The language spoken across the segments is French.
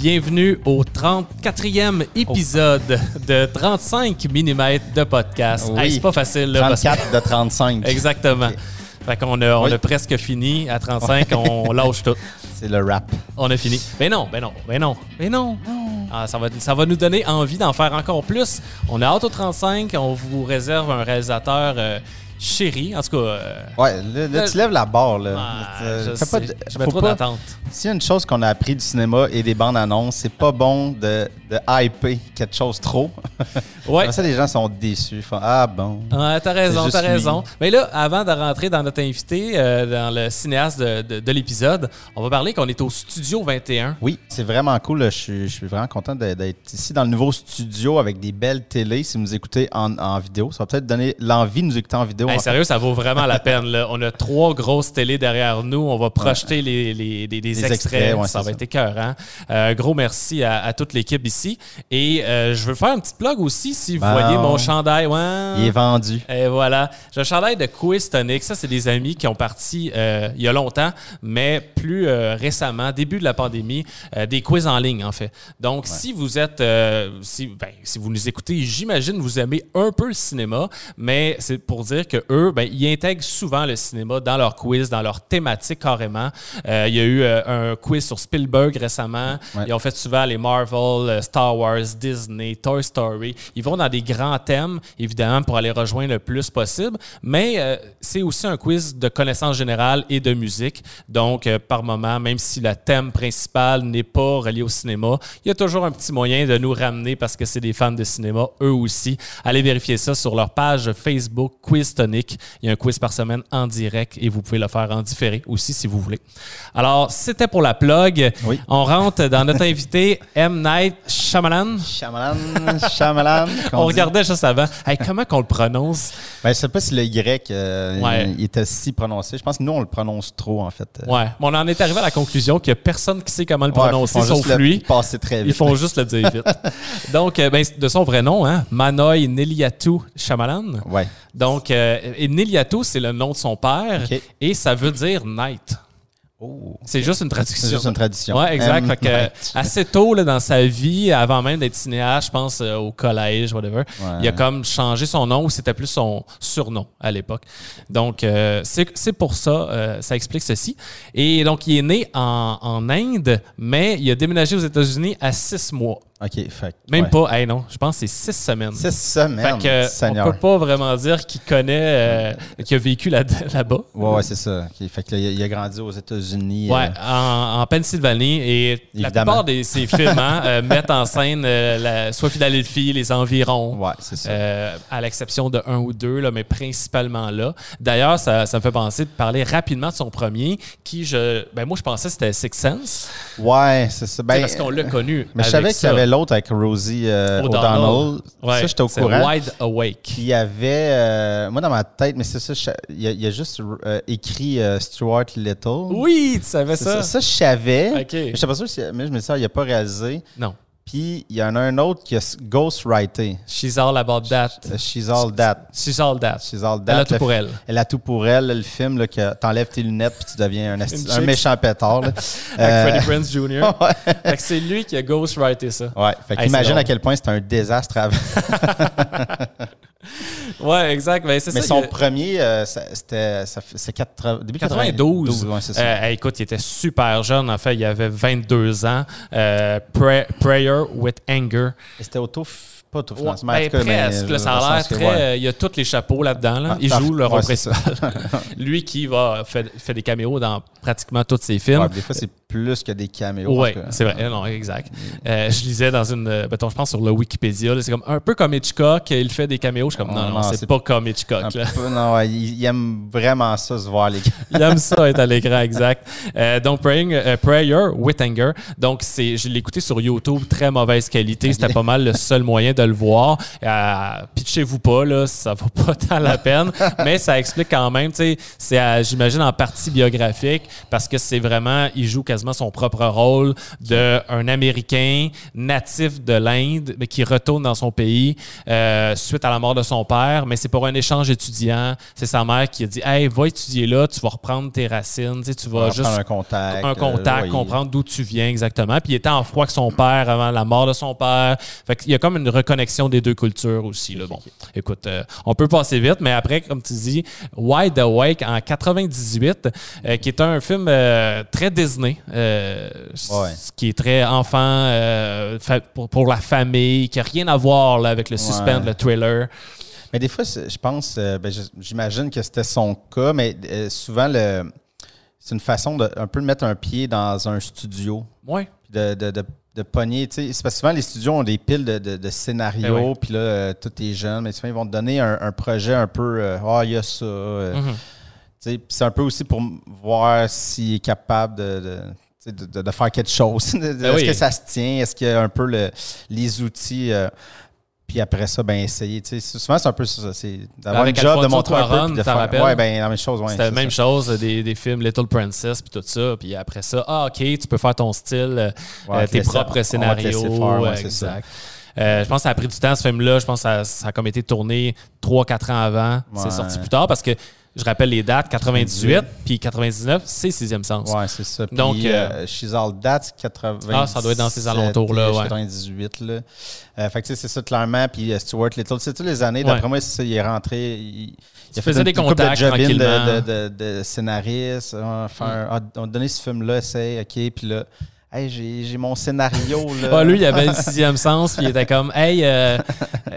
Bienvenue au 34e épisode de 35 mm de podcast. Oui. Hey, c'est pas facile, là. parce que- 34 de 35. Exactement. Fait qu'on a, on Oui. a presque fini. À 35, on lâche tout. C'est le rap. On a fini. Ben non, ben non, ben non, ben non. Ah, ça, va, ça va nous donner envie d'en faire encore plus. On a hâte au 35. On vous réserve un réalisateur euh, chéri. En tout cas, euh, Ouais, là, là, tu lèves la barre. Là. ah, Euh, je sais, pas de- je mets trop d'attente. S'il y a une chose qu'on a appris du cinéma et des bandes annonces, c'est pas bon de, de hyper quelque chose trop. Ouais. Comme ça, les gens sont déçus. Ils font Ah bon. Ouais, t'as raison, t'as raison. Mais là, avant de rentrer dans notre invité, euh, dans le cinéaste de, de- de l'épisode, on va parler qu'on est au Studio 21. Oui, c'est vraiment cool. Je suis, je suis vraiment content d'être ici dans le nouveau studio avec des belles télés. Si vous nous écoutez en, en vidéo, ça va peut-être donner l'envie de nous écouter en vidéo. Hey, sérieux, ça vaut vraiment la peine. Là. On a trois grosses télés derrière nous. On va projeter les, les- extraits. extraits, ouais, ça va ça. être écœurant. Euh, gros merci à, à toute l'équipe ici. Et euh, je veux faire un petit plug aussi, si vous Bon. voyez mon chandail. Ouais. Il est vendu. Et voilà. J'ai un chandail de Quiz Tonic. Ça, c'est des amis qui ont parti euh, il y a longtemps, mais plus récemment, début de la pandémie, des quiz en ligne, en fait. Donc, si vous êtes, si, ben, si vous nous écoutez, j'imagine vous aimez un peu le cinéma, mais c'est pour dire que eux, ben, ils intègrent souvent le cinéma dans leur quiz, dans leur thématique carrément. Euh, il y a eu euh, un quiz sur Spielberg récemment. Ouais. Ils ont fait souvent les Marvel, euh, Star Wars, Disney, Toy Story. Ils vont dans des grands thèmes, évidemment, pour aller rejoindre le plus possible. Mais euh, c'est aussi un quiz de connaissances générales et de musique. Donc, par moment, même si le thème principal n'est pas relié au cinéma, il y a toujours un petit moyen de nous ramener parce que c'est des fans de cinéma, eux aussi. Allez vérifier ça sur leur page Facebook Quiz Il y a un quiz par semaine en direct et vous pouvez le faire en différé aussi si vous voulez. Alors, c'était pour la plug. Oui. On rentre dans notre invité M. Night Shyamalan. Shyamalan, Shyamalan. On regardait juste avant. Hey, comment qu'on le prononce? Ben, je sais pas si le Y euh, Ouais. il, il était si prononcé. Je pense que nous, on le prononce trop, en fait. Ouais. Mais on en est arrivé à la conclusion qu'il n'y a personne qui sait comment le prononcer, ils font juste sauf le lui. passer très vite. Ils font juste le dire vite. Donc, euh, ben, de son vrai nom, hein, Manoy Neliatu Shyamalan. Ouais. Donc, euh, et Neliatu, c'est le nom de son père et ça veut dire night. Oh. C'est juste une traduction. C'est juste une tradition. Ouais, exact. M. Fait que, Night. assez tôt là, dans sa vie, avant même d'être cinéaste, je pense euh, au collège, whatever, il a comme changé son nom ou c'était plus son surnom à l'époque. Donc, euh, c'est c'est pour ça, euh, ça explique ceci. Et donc, il est né en, en Inde, mais il a déménagé aux États-Unis à six mois. OK, fait Même ouais. pas, hey, non, je pense que c'est six semaines. Six semaines, Fait que, Seigneur. on peut pas vraiment dire qu'il connaît, euh, qu'il a vécu là- là-bas. Ouais, ouais, c'est ça. Fait que là, il a- grandi aux États-Unis. Ouais, euh, en, en Pennsylvanie. Et la plupart de ces films hein, euh, mettent en scène la, soit Philadelphie, les environs. ouais, c'est ça. à l'exception de un ou deux, là, mais principalement là. D'ailleurs, ça, ça me fait penser de parler rapidement de son premier, qui, je, ben moi, je pensais que c'était Six Sense, ouais, c'est ça. Ben, parce qu'on l'a connu. mais je savais qu'il y avait l'autre avec Rosie euh, O'Donnell. O'Donnell. Ouais, ça, j'étais au courant. Wide Awake. Il y avait, euh, moi dans ma tête, mais c'est ça, je- il y, a- il y a juste euh, écrit Stuart Little. Oui, tu savais ça? ça. Ça, je savais. Ok. Je sais pas sûr si, mais je me dis ça, il n'a pas réalisé. Non. Puis il y en a un autre qui a ghostwrité. She's all about that. Euh, She's all that. She's all that. She's all Elle that. a tout Le pour elle. Elle a tout pour elle. Le film, là, que t'enlèves tes lunettes puis tu deviens un, un méchant pétard. là. Avec Euh, Freddie Prince Jr. ouais. Fait que c'est lui qui a ghostwrité ça. Ouais. Fait qu'imagine à quel point c'était un désastre avant. Ouais, exact. Ben, c'est Mais ça. son il a- premier, euh, ça- c'était ça fait- c'est 80 début 92. ouais, c'est ça. Euh, écoute, il était super jeune. En fait, il avait 22 ans. Euh, Pray- Prayer with Anger. Et C'était auto, pas Ouais, financement. ben, presque. là, ça a l'air très. euh, il y a tous les chapeaux là-dedans. là. Ah, il joue le rôle ouais, principal. Lui qui va fait, fait des caméos dans pratiquement tous ses films. des fois, c'est plus que des caméos. Oui, tout c'est vrai. Non, exact. Euh, je lisais dans une. euh, mettons, je pense sur le Wikipédia. C'est comme un peu comme Hitchcock. Il fait des caméos. Je suis comme, non, non, non, c'est pas comme Hitchcock. Là. peu, non, ouais, il, il aime vraiment ça, se voir les Il aime ça être à l'écran, exact. Euh, donc, Praying, Prayer with Anger. Donc, c'est, je l'ai écouté sur YouTube, très mauvaise qualité. C'était pas mal le seul moyen de de le voir. Euh, pitchez-vous pas, là, ça vaut pas tant la peine. mais ça explique quand même, tu sais, c'est, j'imagine, en partie biographique parce que c'est vraiment, il joue quasiment son propre rôle d'un Américain natif de l'Inde, mais qui retourne dans son pays euh, suite à la mort de son père. Mais c'est pour un échange étudiant. C'est sa mère qui a dit Hey, va étudier là, tu vas reprendre tes racines, tu, sais, tu vas On juste. un contact. Un euh, contact, comprendre d'où tu viens exactement. Puis il était en froid que son père avant la mort de son père. Fait qu'il y a comme une reconnexion des deux cultures aussi. Là. Bon, écoute, euh, on peut passer vite, mais après, comme tu dis, Wide Awake en 98, euh, qui est un film euh, très Disney, Ouais. qui est très enfant, fa- pour, pour la famille, qui n'a rien à voir là, avec le suspense, Ouais. le thriller. Mais des fois, je pense, ben, j'imagine que c'était son cas, mais souvent, le, c'est une façon de un peu de mettre un pied dans un studio, de, de, de, de pogner. C'est parce que souvent, les studios ont des piles de, de, de scénarios, oui. puis là, euh, tout est jeune, mais souvent, ils vont te donner un, un projet un peu, euh, ah, il y a ça. euh, Mhm. puis c'est un peu aussi pour voir s'il est capable de. de de, faire quelque chose. Ben Est-ce oui. que ça se tient? Est-ce qu'il y a un peu le- les outils? Puis après ça, ben essayer. Tu sais, souvent, c'est un peu ça. C'est d'avoir une job, de montrer un peu. Puis de faire-? Ouais, ben la même chose. Ouais, C'était la même ça. chose, des, des films Little Princess puis tout ça. Puis après ça, ah, OK, tu peux faire ton style, euh, Ouais, euh, te tes propres scénarios. laisser faire, ouais, euh, exact. Euh, je pense que ça a pris du temps, ce film-là. Je pense que ça, ça a comme été tourné 3-4 ans avant. C'est sorti plus tard parce que je rappelle les dates 98 puis 99, c'est Sixième Sens. Ouais, c'est ça. Puis, Donc, euh, She's All That, 97. Ah, ça doit être dans ces alentours-là, ouais. 98, là. Euh, fait que, tu sais, c'est ça, clairement. Puis, euh, Stuart Little, c'est toutes les années. Ouais. D'après moi, c'est ça, il est rentré. Il, il a faisait une- des contacts de tranquillement. de, de, de, de scénariste. Ah, faire, ah, on a donné ce film-là, essaye, OK. Puis là, hey, j'ai j'ai mon scénario, là. Ah, lui, il avait le sixième sens, puis il était comme, hey, euh, euh,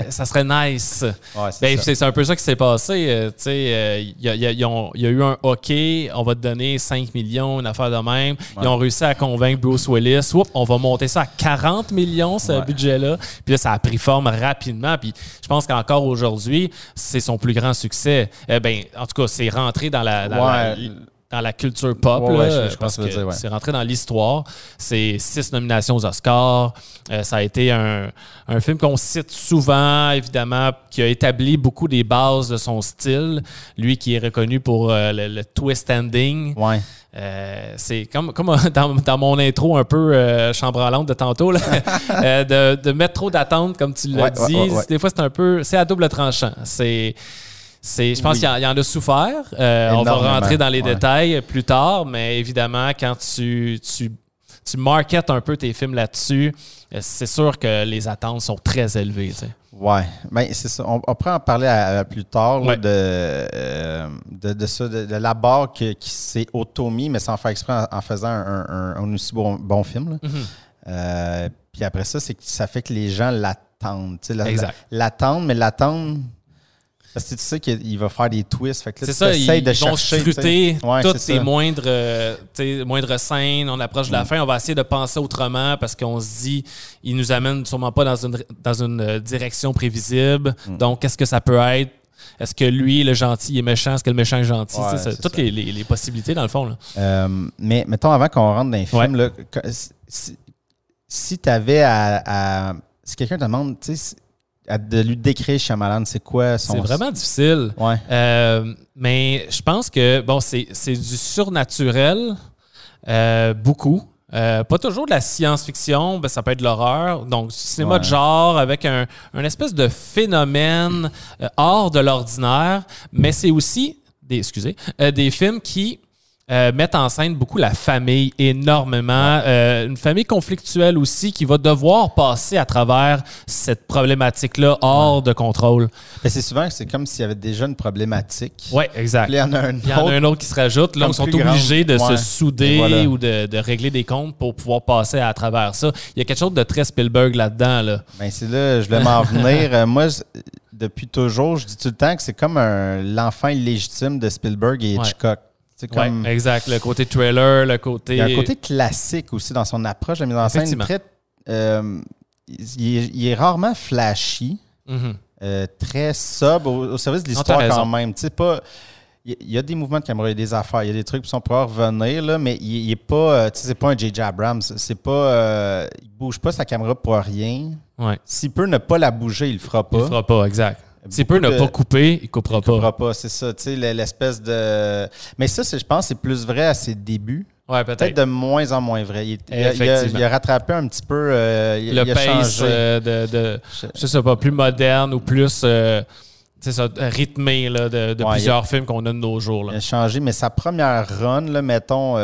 ça serait nice. Ouais, c'est Ben, ça. c'est c'est un peu ça qui s'est passé. euh, tu sais, euh, il y, a- il y ont- il y a eu un OK, on va te donner 5 millions, une affaire de même. Ils ont réussi à convaincre Bruce Willis. Oups, on va monter ça à 40 millions, ce Ouais. budget-là. Puis là, ça a pris forme rapidement. Puis je pense qu'encore aujourd'hui, c'est son plus grand succès. Eh ben, en tout cas, c'est rentré dans la, dans la-. Dans la culture pop. Ouais, ouais, là, je- je parce pense que ouais. C'est rentré dans l'histoire. C'est six nominations aux Oscars. Euh, ça a été un, un film qu'on cite souvent, évidemment, qui a établi beaucoup des bases de son style. Lui qui est reconnu pour euh, le, le twist ending. Ouais. Euh, c'est comme, comme dans, dans mon intro un peu euh, chambranlante de tantôt, là, euh, de, de mettre trop d'attentes, comme tu l'as Ouais, dit. ouais, ouais, ouais. Des fois, c'est un peu. C'est à double tranchant. C'est. C'est, je pense Oui. qu'il y en- a souffert. Euh, on va rentrer dans les ouais. détails plus tard, mais évidemment, quand tu, tu, tu marketes un peu tes films là-dessus, euh, c'est sûr que les attentes sont très élevées. tu sais. Ouais, ben c'est ça. On, on pourrait en parler à- à plus tard là, Ouais. de, euh, de, de ça, de, de la barre que- qui s'est auto-mis, mais sans faire exprès en, en faisant un, un- un aussi bon, bon film. là. Mhm. Euh, puis après ça, c'est que ça fait que les gens l'attendent. L'attendent, mais l'attendent. Parce que tu sais qu'il il va faire des twists. Fait que là, C'est ça, ils, de vont scruter. Ouais, toutes ça. moindres, euh, moindres scènes. On approche de la fin, on va essayer de penser autrement parce qu'on se dit, il nous amène sûrement pas dans une, dans une euh, direction prévisible. Mm. Donc, qu'est-ce que ça peut être? Est-ce que lui, le gentil, est méchant? Est-ce que le méchant est gentil? Ouais, c'est toutes les, les- les possibilités, dans le fond. Là. Euh, mais mettons, avant qu'on rentre dans les films, là, si tu avais à, à- Si quelqu'un te demande, tu sais, à- de lui décrire Shyamalan, c'est quoi son. C'est vraiment difficile. Ouais. Euh, mais je pense que, bon, c'est du surnaturel, euh, beaucoup. Euh, pas toujours de la science-fiction, ben, ça peut être de l'horreur. Donc, du cinéma Ouais. de genre avec un, un espèce de phénomène hors de l'ordinaire, mais c'est aussi des, excusez, des films qui euh, mettent en scène beaucoup la famille, énormément. Euh, une famille conflictuelle aussi qui va devoir passer à travers cette problématique-là hors de contrôle. C'est souvent c'est comme s'il y avait déjà une problématique. Oui, exact. Puis il y en a un Il y en a autre. un autre qui se rajoute. Là, ils sont grande. obligés de Ouais. se souder voilà. ou de, de régler des comptes pour pouvoir passer à travers ça. Il y a quelque chose de très Spielberg là-dedans. Là. Ben, c'est là, je voulais m'en venir. Euh, moi, je- depuis toujours, je dis tout le temps que c'est comme l'enfant illégitime de Spielberg et. Hitchcock. Comme. Ouais, exact. Le côté trailer, le côté. Il y a un côté classique aussi dans son approche de mise en scène. Très, euh, il, est, il est rarement flashy, Mhm. euh, très sobre au, au service de l'histoire quand même. Tu sais, pas. il y a des mouvements de caméra, il y a des affaires, il y a des trucs qui sont pour revenir, là, mais il, n'est pas, euh, tu sais, c'est pas un J.J. Abrams. C'est pas, euh, il bouge pas sa caméra pour rien. Ouais. S'il peut ne pas la bouger, il le fera pas. Il le fera pas, exact. S'il peut ne pas couper, il coupera il coupera pas. c'est ça, tu sais, l'espèce de. Mais ça, je pense, c'est plus vrai à ses débuts. Ouais, peut-être. Peut-être de moins en moins vrai. Il, a, rattrapé un petit peu. Euh, le pace euh, de, de, je sais pas, plus moderne ou plus. Euh, ça, rythmé là, de, plusieurs films qu'on a de nos jours. Là. Il a changé, mais sa première run, là, mettons,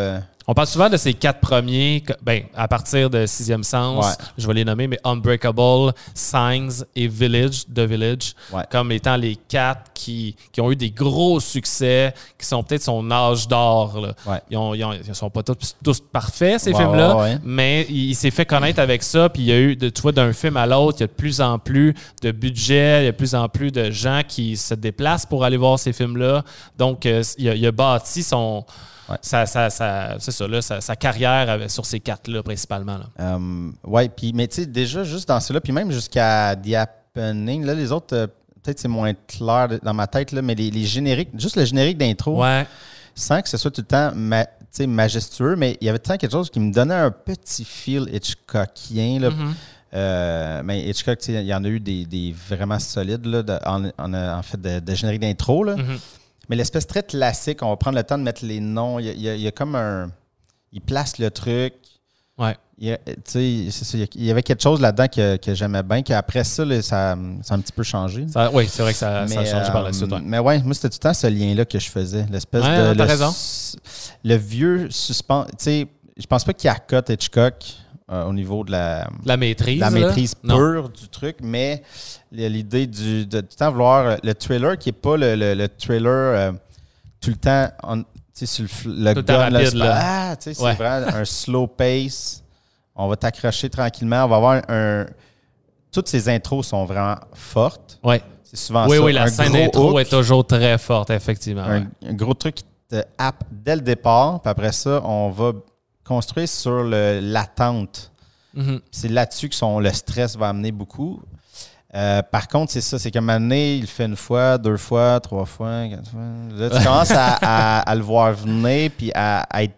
on parle souvent de ces quatre premiers, ben, à partir de Sixième Sens, je vais les nommer, mais Unbreakable, Signs et Village, The Village, comme étant les quatre qui, qui, ont eu des gros succès, qui sont peut-être son âge d'or. Ils, ne sont pas tous, tous parfaits, ces films-là, mais il, s'est fait connaître avec ça, puis il y a eu, de, tu vois, d'un film à l'autre, il y a de plus en plus de budget, il y a de plus en plus de gens qui se déplacent pour aller voir ces films-là. Donc, euh, il a bâti son ça, ça, c'est ça, là, sa, carrière sur ces quatre-là, principalement. Euh, oui, puis, mais tu sais, déjà, juste dans ceux-là, puis même jusqu'à The Happening, là, les autres, euh, peut-être c'est moins clair dans ma tête, là, mais les, génériques, juste le générique d'intro, ouais. sans que ce soit tout le temps majestueux, mais il y avait tout le temps quelque chose qui me donnait un petit feel Hitchcockien. Là. Mm-hmm. Euh, mais Hitchcock, il y en a eu des, vraiment solides là, en, fait de, générique d'intro. Mm-hmm. Mais l'espèce très classique, on va prendre le temps de mettre les noms. Il y a, comme un. Il place le truc. Ouais. Il y, il y avait quelque chose là-dedans que, que j'aimais bien, qu'après ça, ça, ça, a un petit peu changé. oui, c'est vrai que ça, a changé par la suite. Mais ouais, moi, c'était tout le temps ce lien-là que je faisais. L'espèce de. Le, raison. le vieux suspens. Tu sais, je pense pas qu'il y a cut Hitchcock. Euh, au niveau de la, la maîtrise, la maîtrise pure du truc, mais l'idée du, de tout le temps vouloir euh, le trailer qui n'est pas le, le, trailer euh, tout le temps sur le, le gun, rapide, Ah, c'est vraiment un slow pace. On va t'accrocher tranquillement. On va avoir un, Toutes ces intros sont vraiment fortes. Ouais. C'est souvent oui, ça. Oui, la scène d'intro est toujours très forte, effectivement. Un, un, gros truc qui te happe dès le départ. Puis après ça, on va construit sur l'attente. Mhm. C'est là-dessus que son, le stress va amener beaucoup. Euh, par contre, c'est ça, c'est qu'à un moment donné, il fait une fois, deux fois, trois fois, quatre fois. Là, tu commences à, le voir venir puis à, être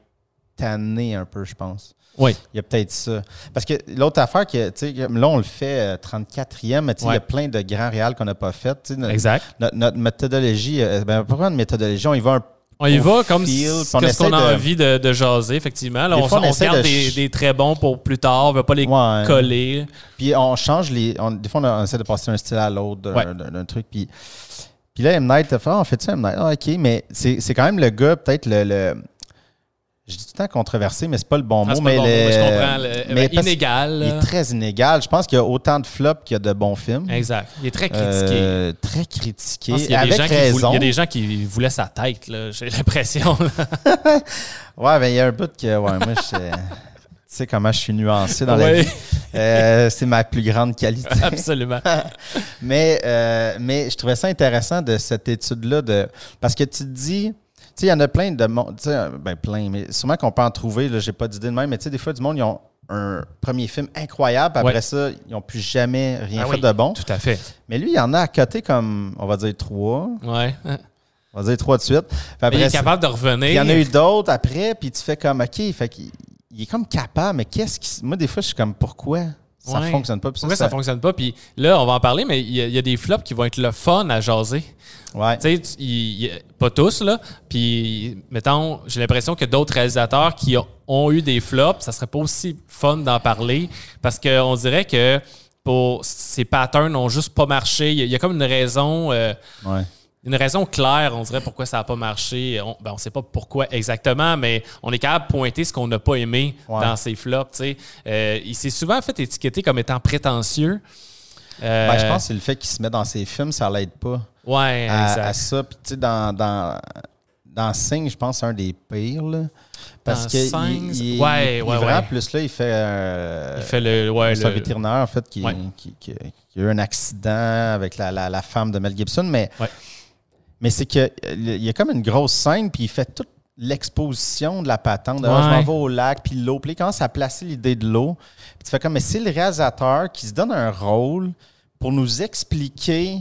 tanné un peu, je pense. Oui. Il y a peut-être ça. Parce que l'autre affaire, que, là, on le fait 34e, euh, mais il y a plein de grands réals qu'on n'a pas fait. exact. Notre, méthodologie, euh, ben, pourquoi une méthodologie? On y va un on y va comme ce qu'on a envie de, jaser, effectivement. on, garde des, très bons pour plus tard, on ne veut pas les coller. Puis on change les. des fois, on, essaie de passer d'un style à l'autre d'un truc. Puis, puis là, M. Night, fait, on fait ça, M. Night? Ah, OK, mais c'est quand même le gars, peut-être le je dis tout le temps controversé, mais c'est pas le bon ah, mot. mais, je comprends. mais inégal. Il est très inégal. Je pense qu'il y a autant de flops qu'il y a de bons films. Exact. Il est très critiqué. Euh, très critiqué. Il y, a des gens Qui il y a des gens qui voulaient sa tête, j'ai l'impression. ouais, ben il y a un bout que. Ouais, moi, je. tu sais comment je suis nuancé dans la vie. Euh, c'est ma plus grande qualité. Absolument. mais, euh, mais je trouvais ça intéressant de cette étude-là, de parce que tu te dis, il y en a plein de monde, ben plein, mais sûrement qu'on peut en trouver, là, j'ai pas d'idée de même, mais des fois, du monde, ils ont un premier film incroyable, après ça, ils n'ont plus jamais rien ah fait de bon. Tout à fait. Mais lui, il y en a à côté comme, on va dire, trois. Ouais. On va dire trois de suite. il est capable de revenir. Il y en a eu d'autres après, puis tu fais comme, OK, fait qu'il il est comme capable, mais qu'est-ce qui. Moi, des fois, je suis comme, pourquoi? Ça ne fonctionne pas. Pourquoi ça, ne fonctionne pas? Puis là, on va en parler, mais il y, a des flops qui vont être le fun à jaser. Ouais. Tu sais, pas tous, là. Puis, mettons, j'ai l'impression que d'autres réalisateurs qui ont, eu des flops, ça serait pas aussi fun d'en parler parce qu'on dirait que pour ces patterns n'ont juste pas marché. Il y, a comme une raison. Euh, ouais une raison claire, on dirait pourquoi ça n'a pas marché. On ne ben, sait pas pourquoi exactement, mais on est capable de pointer ce qu'on n'a pas aimé dans ces flops. Euh, il s'est souvent fait étiqueter comme étant prétentieux. Euh, ben, je pense que c'est le fait qu'il se met dans ses films, ça l'aide pas. Ouais, à, à ça. Puis, dans, dans, dans Sing, je pense que c'est un des pires. Là, parce que il, il, ouais, il, ouais, ouais. plus là, il fait. Euh, il fait le. Ouais, un vétérinaire, en fait, qui, qui, qui, a eu un accident avec la, la, la femme de Mel Gibson. Mais mais c'est qu'il y a comme une grosse scène, puis il fait toute l'exposition de la patente. Ah, je m'en vais au lac, puis l'eau. Puis il commence à placer l'idée de l'eau. Puis tu fais comme, mais c'est le réalisateur qui se donne un rôle pour nous expliquer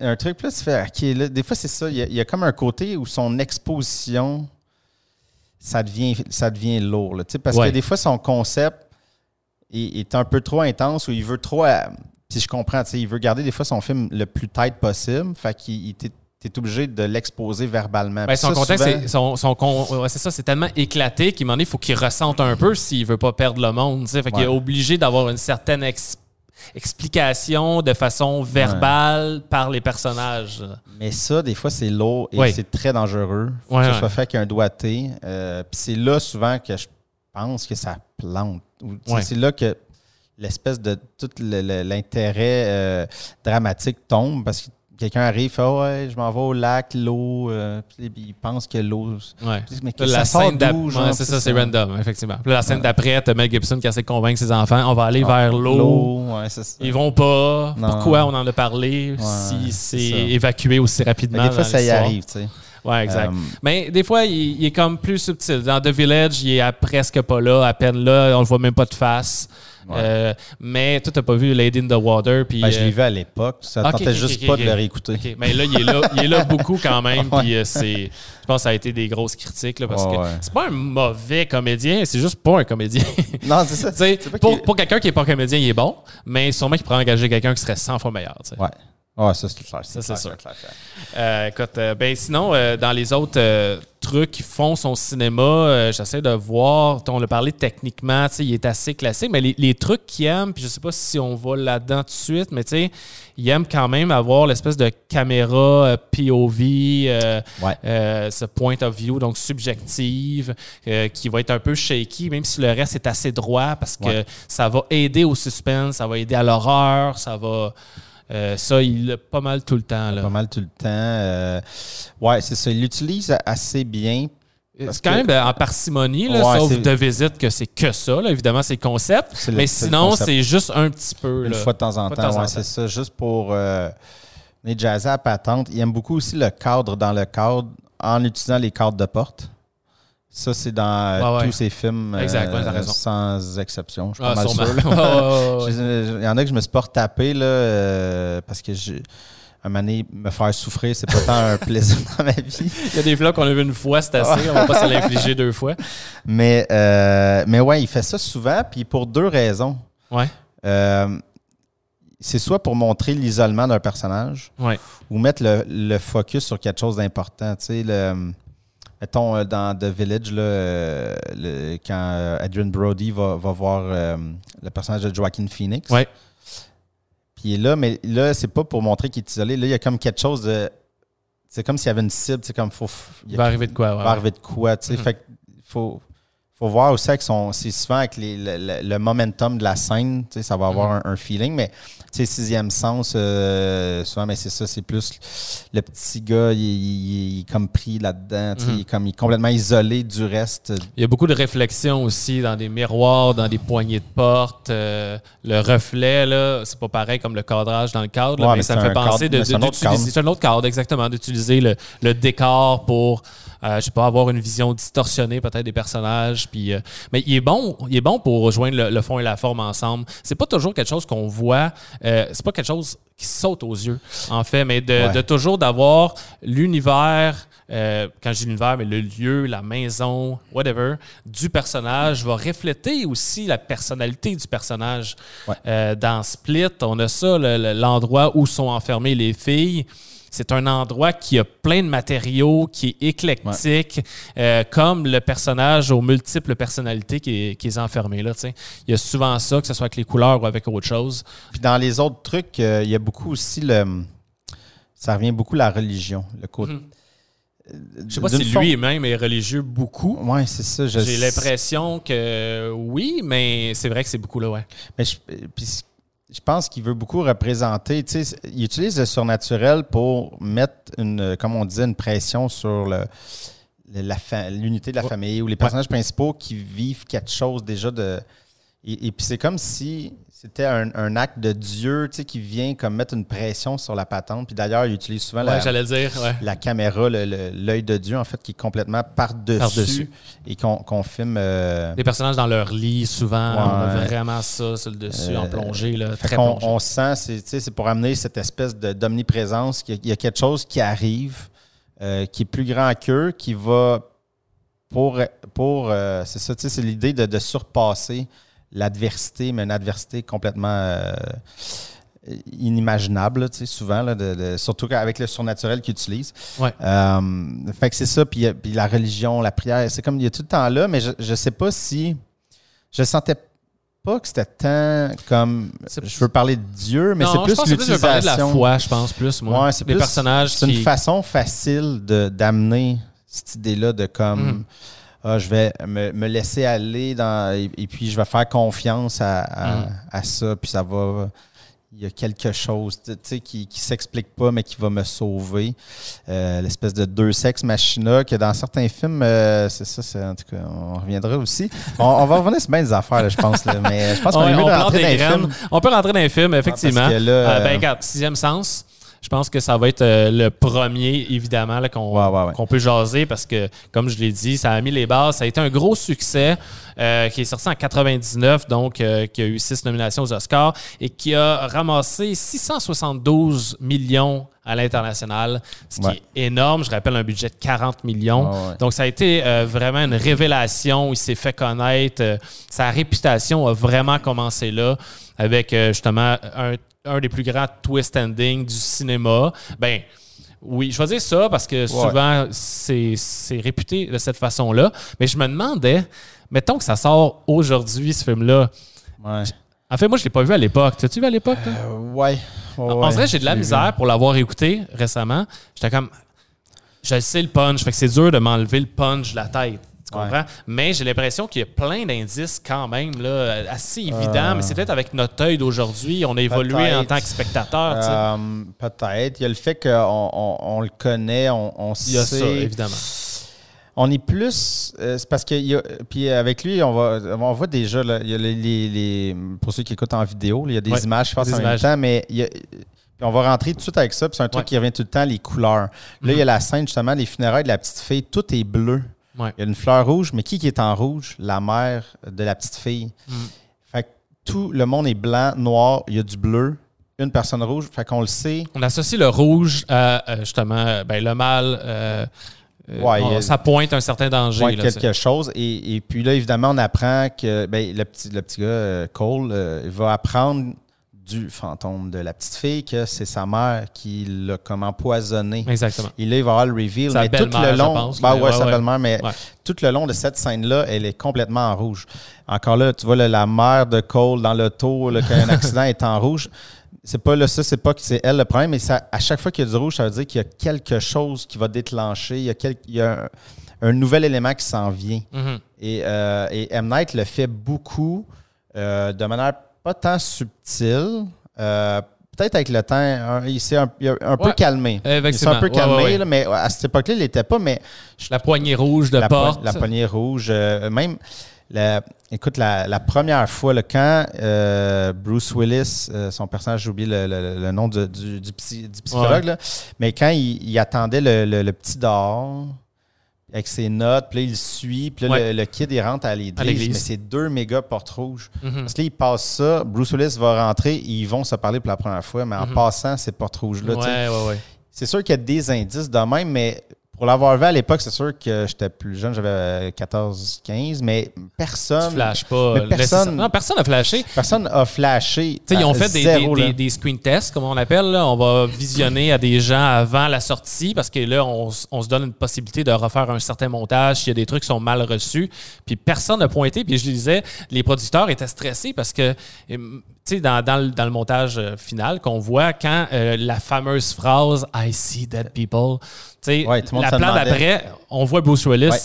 un truc plus, tu fais, OK, là, des fois, c'est ça. Il y, a, il y a comme un côté où son exposition, ça devient, ça devient lourd. là, parce Ouais. que des fois, son concept est, est un peu trop intense ou il veut trop. euh, Puis je comprends, tu sais, il veut garder des fois son film le plus tight possible. Fait qu'il t'es t'es obligé de l'exposer verbalement. Ben, son ça, contexte, souvent- c'est, son, son con- ouais, c'est ça, c'est tellement éclaté qu'il m'en est, faut qu'il ressente un peu s'il veut pas perdre le monde. tu. Fait qu'il est obligé d'avoir une certaine ex- explication de façon verbale par les personnages. Mais ça, des fois, c'est lourd et c'est très dangereux. Faut que ça soit fait avec un doigté. Euh, Puis c'est là souvent que je pense que ça plante. Tu. C'est là que l'espèce de tout l'intérêt euh, dramatique tombe parce que quelqu'un arrive, fait Ah ouais, je m'en vais au lac, l'eau, euh, puis il pense que l'eau. Ouais. Mais que ça la scène ouais, c'est ça, c'est random, effectivement. Puis la scène d'après, t'as Mel Gibson qui essaie de convaincre ses enfants, on va aller Ah, vers l'eau. ouais, c'est ça. Ils vont pas. Pourquoi on en a parlé si c'est évacué aussi rapidement? Mais des fois, ça y arrive, tu sais. Ouais, exact. Euh, Mais des fois, il, il est comme plus subtil. Dans The Village, il est à presque pas là, à peine là, on le voit même pas de face. Ouais. Euh, mais toi, t'as pas vu Lady in the Water. Puis, ben, je l'ai euh, vu à l'époque. Ça ok, tentait juste pas de le réécouter. Mais là, il est là, il est là beaucoup quand même. Ouais. Puis euh, c'est, je pense que ça a été des grosses critiques là, parce Ouais, que ouais. c'est pas un mauvais comédien, c'est juste pas un comédien. Non, c'est ça. Pour, pour quelqu'un qui est pas comédien, il est bon, mais sûrement qu'il pourrait engager quelqu'un qui serait 100 fois meilleur. tu sais. Ouais, ça, c'est clair. Ça, c'est sûr. clair, clair. Euh, écoute, euh, ben sinon, euh, dans les autres trucs qui font son cinéma, j'essaie de voir, on l'a parlé techniquement, tu sais, il est assez classique, mais les, les trucs qu'il aime, puis je sais pas si on va là-dedans tout de suite, mais tu sais, il aime quand même avoir l'espèce de caméra POV, Ouais. ce point of view, donc subjective, qui va être un peu shaky, même si le reste est assez droit, parce que Ouais. ça va aider au suspense, ça va aider à l'horreur, ça va... euh, ça, il l'a pas mal tout le temps. Là. Pas mal tout le temps. Euh, ouais, c'est ça. Il l'utilise assez bien. Parce C'est quand que- même euh, en parcimonie, là, Ouais, sauf de visite que c'est que ça. là. Évidemment, c'est le concept. Le- mais sinon, c'est juste un petit peu. Une là. fois de temps en de temps, temps ouais, c'est ça. Juste pour euh, les jazzer à patente. Il aime beaucoup aussi le cadre dans le cadre en utilisant les cadres de porte. Ça, c'est dans euh, Ouais, ouais. tous ses films. euh, Exact, ouais, t'as raison. Sans exception. Je suis Ah, pas mal sûr. Il y en a que je me suis pas retapé là, euh, parce que j'ai. Un moment donné, me faire souffrir, c'est pas tant un plaisir dans ma vie. Il y a des vlogs qu'on a vu une fois, c'est assez. On va pas se l'infliger deux fois. Mais, euh, mais ouais, il fait ça souvent, puis pour deux raisons. Ouais. Euh, c'est soit pour montrer l'isolement d'un personnage Ouais. ou mettre le, le focus sur quelque chose d'important. Tu sais, le, mettons, euh, dans The Village, là, euh, le- quand euh, Adrian Brody va, va voir euh, le personnage de Joaquin Phoenix. Ouais. Puis il est là, mais là, c'est pas pour montrer qu'il est isolé. Là, il y a comme quelque chose de. C'est comme s'il y avait une cible. C'est comme. Faut, il va arriver de quoi? il ouais. va arriver de quoi, tu sais. Mhm. Fait que faut, faut voir aussi avec son. C'est souvent avec les- le, le- le momentum de la scène, tu sais, ça va avoir Mhm. un, un feeling, mais sais, sixième sens, euh, souvent, mais c'est ça, c'est plus le petit gars, il, il- il est comme pris là-dedans, Mhm. il est comme il est complètement isolé du reste. Il y a beaucoup de réflexions aussi dans des miroirs, dans des poignées de porte. euh, le reflet, là, c'est pas pareil comme le cadrage dans le cadre, là, mais, mais ça me fait penser de, de-. C'est un autre cadre, exactement, d'utiliser le, le décor pour, je sais pas, avoir une vision distorsionnée peut-être des personnages. Puis, euh, mais il est bon, il est bon pour rejoindre le, le fond et la forme ensemble. C'est pas toujours quelque chose qu'on voit. euh, c'est pas quelque chose qui saute aux yeux, en fait, mais de, Ouais. de toujours d'avoir l'univers, euh, quand je dis l'univers, mais le lieu, la maison, whatever, du personnage va refléter aussi la personnalité du personnage. Ouais. Euh, dans Split, on a ça, le- le- l'endroit où sont enfermées les filles. C'est un endroit qui a plein de matériaux, qui est éclectique, euh, comme le personnage aux multiples personnalités qui est, qui est enfermé. Là. Il y a souvent ça, que ce soit avec les couleurs ou avec autre chose. Puis dans les autres trucs, euh, il y a beaucoup aussi le. Ça revient beaucoup la religion, le côté. Mhm. Je sais pas si lui-même est religieux beaucoup. Ouais, c'est ça. J'ai l'impression que oui, mais c'est vrai que c'est beaucoup là, ouais. Mais je, puis je pense qu'il veut beaucoup représenter. Il utilise le surnaturel pour mettre une, comme on disait, une pression sur le, l'unité de la famille ou les personnages principaux qui vivent quelque chose déjà de. Et, et puis c'est comme si c'était un, un acte de Dieu, tu sais, qui vient comme mettre une pression sur la patente. Puis d'ailleurs, il utilise souvent la, Ouais, j'allais dire, ouais. la caméra, l'œil de Dieu, en fait, qui est complètement par-dessus Par-dessus. et qu'on filme. euh, Des personnages dans leur lit, souvent, on a vraiment ça sur le dessus, en Euh, plongée, là, très qu'on plongée. on sent, c'est pour amener cette espèce d'omniprésence, qu'il y a- il y a quelque chose qui arrive, euh, qui est plus grand qu'eux, qui va pour, pour euh, c'est ça, tu sais, c'est l'idée de, de surpasser l'adversité, mais une adversité complètement euh, inimaginable, là, souvent, là, de- de- surtout avec le surnaturel qu'ils utilisent. Ouais. Euh, fait que c'est ça, puis, puis la religion, la prière, c'est comme il y a tout le temps là, mais je, je sais pas si je sentais pas que c'était tant comme je veux parler de Dieu, mais c'est plus parler de la l'utilisation. foi, je pense, plus, moi. Ouais, c'est personnages C'est qui... une façon facile d'amener cette idée-là de comme Mhm. Ah, je vais me, me laisser aller dans et, et puis je vais faire confiance à, à- Mhm. à ça, puis ça va. Il y a quelque chose qui ne s'explique pas, mais qui va me sauver. Euh, L'espèce de deux sexes machina que dans certains films, euh, c'est ça, c'est- en tout cas, on reviendra aussi. On, on va revenir sur bien des affaires, là, je pense. là, mais je pense qu'on est mieux de rentrer dans les films. On peut rentrer dans les films, effectivement. parce que là, Euh, ben, regarde, Sixième Sens, je pense que ça va être euh, le premier, évidemment, là, qu'on Ouais, ouais, ouais. qu'on peut jaser parce que, comme je l'ai dit, ça a mis les bases. Ça a été un gros succès euh, qui est sorti en 99, donc euh, qui a eu six nominations aux Oscars et qui a ramassé 672 millions à l'international, ce qui est énorme. Je rappelle un budget de 40 millions. Donc, ça a été vraiment une révélation. Il s'est fait connaître. Sa réputation a vraiment commencé là avec justement un, un des plus grands twist endings du cinéma. Ben, oui, je vais dire ça parce que souvent, c'est c'est réputé de cette façon-là. Mais je me demandais, mettons que ça sort aujourd'hui, ce film-là. Ouais. En fait, moi, je ne l'ai pas vu à l'époque. T'as-tu vu à l'époque? Euh, ouais. En vrai, j'ai de la misère pour l'avoir écouté récemment. J'étais comme, je sais le punch, fait que c'est dur de m'enlever le punch de la tête. Tu Ouais. comprends? Mais j'ai l'impression qu'il y a plein d'indices quand même, là, assez évidents. Euh. Mais c'est peut-être avec notre œil d'aujourd'hui, on a évolué en tant que spectateur. Euh, Peut-être. Il y a le fait qu'on on, on le connaît, on, on Il y a sait. ça, évidemment. On est plus. euh, c'est parce que. il y a- puis avec lui, on, va, on voit déjà. là, y a les, les- les- pour ceux qui écoutent en vidéo, il y a des Ouais, images passent des en images. même temps, mais il y a- puis on va rentrer tout de suite avec ça. Puis c'est un truc Ouais. qui revient tout le temps, les couleurs. Là, il y a la scène, justement, les funérailles de la petite fille. Tout est bleu. Ouais. Il y a une fleur rouge, mais qui, qui est en rouge? La mère de la petite fille. Mm. Fait que tout le monde est blanc, noir, il y a du bleu, une personne rouge. Fait qu'on le sait. On associe le rouge à euh, justement ben, le mal. euh, euh, Ouais, on- il y a- ça pointe un certain danger. Ouais, là, quelque chose. Et, et puis là, évidemment, on apprend que ben, le, petit, le petit gars, euh, Cole, euh, il va apprendre du fantôme de la petite fille que c'est sa mère qui l'a comme empoisonné. Exactement. Et là, il va avoir le reveal. Sa mais tout le long, pense, mais ouais, ouais, sa ouais. belle-mère, mais Ouais. tout le long de cette scène-là, elle est complètement en rouge. Encore là, tu vois là, la mère de Cole dans l'auto, quand un accident est en rouge. C'est pas là, ça, c'est pas que c'est elle le problème, mais ça, à chaque fois qu'il y a du rouge, ça veut dire qu'il y a quelque chose qui va déclencher. Il y a, quel- il y a un, un nouvel élément qui s'en vient. Mhm. Et, euh, et M. Night le fait beaucoup euh, de manière pas tant subtile. Euh, Peut-être avec le temps, un- il s'est un, il a un peu calmé. Il s'est un peu calmé, ouais, ouais. là, mais à cette époque-là, il n'était pas. Mais La poignée rouge de la, po- porte. la poignée rouge, euh, même. la- écoute, la, la première fois, là, quand euh, Bruce Willis, euh, son personnage, j'ai oublié le, le- le nom du, du- du psy- du psychologue, là, mais quand il, il attendait le, le- le petit dehors avec ses notes, puis là, il suit, puis là, Ouais. le, le kid, il rentre à l'église, mais c'est deux méga portes rouges. Mhm. Parce que là, il passe ça, Bruce Willis va rentrer, ils vont se parler pour la première fois, mais en Mhm. passant ces portes rouges-là, ouais. c'est sûr qu'il y a des indices de même, mais pour l'avoir vu à l'époque, c'est sûr que j'étais plus jeune, j'avais 14, 15, mais Tu personne flashes pas. mais personne-. Non, personne n'a flashé. personne a flashé. Tu ils ont fait des, zéro, des, des- des screen tests, comme on appelle. là. On va visionner à des gens avant la sortie parce que là, on, on se donne une possibilité de refaire un certain montage s'il y a des trucs qui sont mal reçus. Puis personne n'a pointé. Puis je disais, les producteurs étaient stressés parce que, tu sais, dans, dans le, dans le montage euh, final qu'on voit, quand euh, la fameuse phrase I see dead people, tu sais, Ouais, la plan d'après, on voit Bruce Willis. Ouais.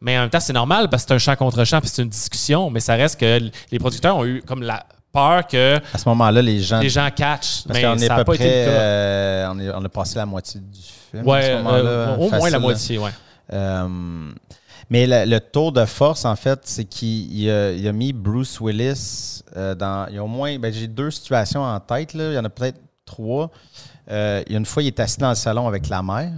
Mais en même temps, c'est normal parce que c'est un chant contre chant puis c'est une discussion. Mais ça reste que les producteurs ont eu comme la peur que À ce moment-là, les gens. les gens catchent. parce mais est ça à n'a peu pas près. été le cas. euh, on, est- on a passé la moitié du film. à ouais, ce moment-là, euh, au moins la moitié, ouais. Euh, Mais le, le tour de force, en fait, c'est qu'il il a, mis Bruce Willis dans. Il y a au moins. ben, J'ai deux situations en tête, là. Il y en a peut-être trois. Il y a une fois, il est assis dans le salon avec la mère,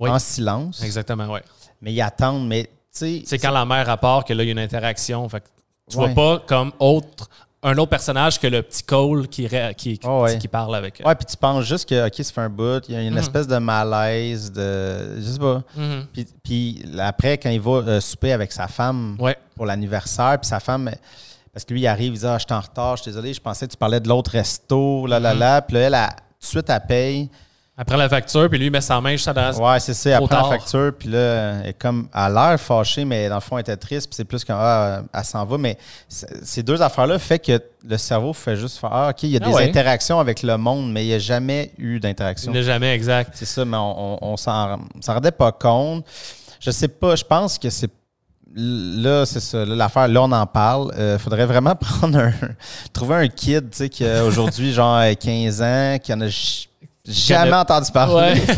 Oui. en silence. Exactement, ouais. Mais ils attendent. Mais, tu sais. C'est quand la mère rapporte que là, il y a une interaction. Fait que tu Ouais. vois pas comme autre, un autre personnage que le petit Cole qui, qui, Oh, ouais. qui parle avec. Ouais, puis tu penses juste que, OK, ça fait un bout, il y a une Mhm. espèce de malaise, de. Je sais pas. Mhm. Puis, puis après, quand il va euh, souper avec sa femme Ouais. pour l'anniversaire, puis sa femme, parce que lui, il arrive, il dit Ah, je suis en retard, je suis désolé, je pensais que tu parlais de l'autre resto, là, là, là. Puis là, elle, elle, tout de suite, elle paye. Après la facture, puis lui, il met sa main juste dans Ouais, c'est ça, après la facture, puis là, elle est comme, a l'air fâchée, mais dans le fond, elle était triste, puis c'est plus qu'elle ah, elle s'en va. Mais ces deux affaires-là fait que le cerveau fait juste faire Ah, OK, il y a Ah des ouais. interactions avec le monde, mais il n'y a jamais eu d'interaction. Il n'est jamais exact. C'est ça, mais on, on, on s'en rendait pas compte. Je sais pas, je pense que c'est. Là, c'est ça. là, L'affaire, là, on en parle. Il faudrait vraiment prendre un. trouver un kid, tu sais, qui a aujourd'hui, genre, 15 ans, qui en a jamais entendu parler. Ouais.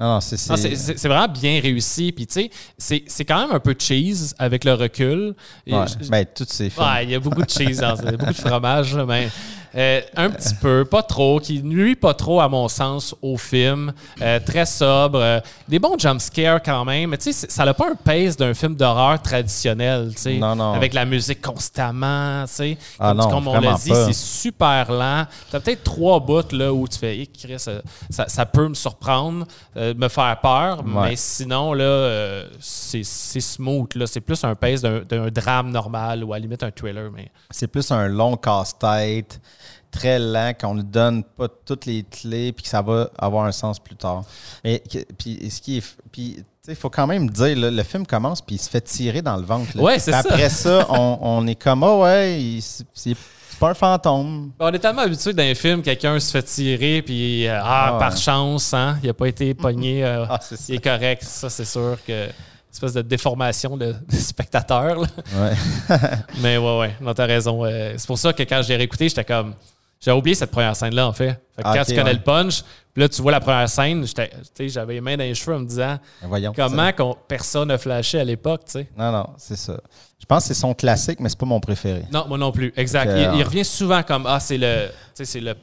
Non, non, c'est. vraiment bien réussi. Puis, tu sais, c'est- quand même un peu cheese avec le recul. Et Ouais. je- Ben, tous ces films. Ouais, il y a beaucoup de cheese dans ça, beaucoup de fromage, mais euh, un petit peu, pas trop, qui nuit pas trop à mon sens au film. Euh, très sobre, euh, des bons jumpscares quand même, mais tu sais, ça n'a pas un pace d'un film d'horreur traditionnel, tu sais, Non, non. avec la musique constamment, tu sais. Ah Comme, on l'a dit, c'est super lent. T'as peut-être trois bouts là où tu fais, Chris, ça, ça- ça peut me surprendre, euh, me faire peur, Ouais. mais sinon là, c'est smooth là, c'est plus un pace d'un d'un drame normal ou à la limite un thriller, mais C'est plus un long casse-tête, très lent, qu'on ne donne pas toutes les clés, puis que ça va avoir un sens plus tard. Mais puis ce qui est. Puis, tu sais, il faut quand même dire, là, le film commence, puis il se fait tirer dans le ventre. là. Ouais, c'est ça. Après ça, on, on est comme, ah ouais, c'est c'est pas un fantôme. On est tellement habitué dans les films, quelqu'un se fait tirer, puis euh, ah, Ah ouais. par chance, hein, il n'a pas été pogné, euh, Ah, il est correct. Ça, c'est sûr que une espèce de déformation de, de spectateur. là. Ouais. Mais ouais, ouais, non, t'as raison. C'est pour ça que quand j'ai réécouté, j'étais comme. J'ai oublié cette première scène-là, en fait. Fait que Ah, quand tu connais ouais. le punch, puis là, tu vois la première scène, j'avais les mains dans les cheveux en me disant Ben, Voyons. comment qu'on, personne n'a flashé à l'époque, tu sais. Non, non, c'est ça. Je pense que c'est son classique, mais c'est pas mon préféré. Non, moi non plus. Exact. Il, euh, il revient souvent comme Ah, c'est le, c'est le,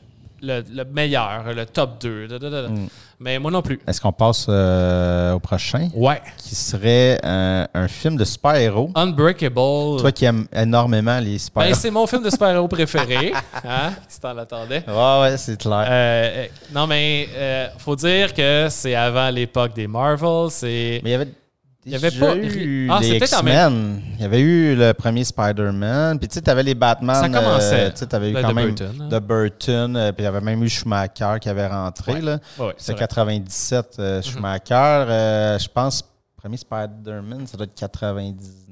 le, le meilleur, le top 2. da, da, da, da. Mm. Mais moi non plus. Est-ce qu'on passe euh, au prochain, Ouais. qui serait euh, un film de super-héros? Unbreakable. Toi qui aimes énormément les Ben, super-héros. c'est mon film de super-héros préféré. hein, si t'en attendais. ouais, ouais, c'est clair. Euh, non, mais faut dire que c'est avant l'époque des Marvel. Mais il y avait, Il y avait pas- eu Ah, les X-Men. Il y avait eu le premier Spider-Man. Puis tu sais, t'avais les Batman. Ça commençait. euh, tu sais, t'avais eu Ben, quand de même Burton, hein. de Burton. euh, puis il y avait même eu Schumacher qui avait rentré. Ouais. là. Ouais, ouais, c'est C'est vrai. 97, euh, Schumacher. Euh, je pense, premier Spider-Man, ça doit être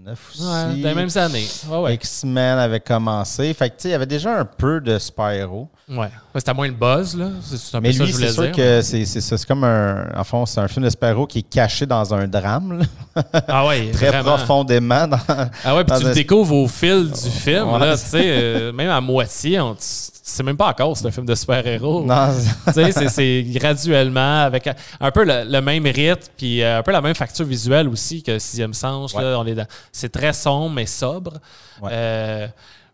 99 aussi. Ouais, dans les mêmes années. Ouais. X-Men avait commencé. Fait que tu sais, il y avait déjà un peu de super-héros. Ouais. Ouais, C'était moins le buzz, là. C'est c'est un Mais peu lui, c'est sûr dire. que c'est c'est. C'est comme un. En fond, c'est un film de super-héros qui est caché dans un drame, là. Ah ouais, très vraiment. profondément. Dans... Ah ouais, puis tu le découvres au fil du film, Ouais. là, tu sais, euh, même à moitié, on, sais même pas encore c'est un film de super-héros. Non, Tu sais, c'est- c'est graduellement, avec un- peu le, le même rythme, puis euh, un peu la même facture visuelle aussi que Sixième Sens. Ouais. là, on est dans- c'est très sombre, mais sobre. Ouais. Euh,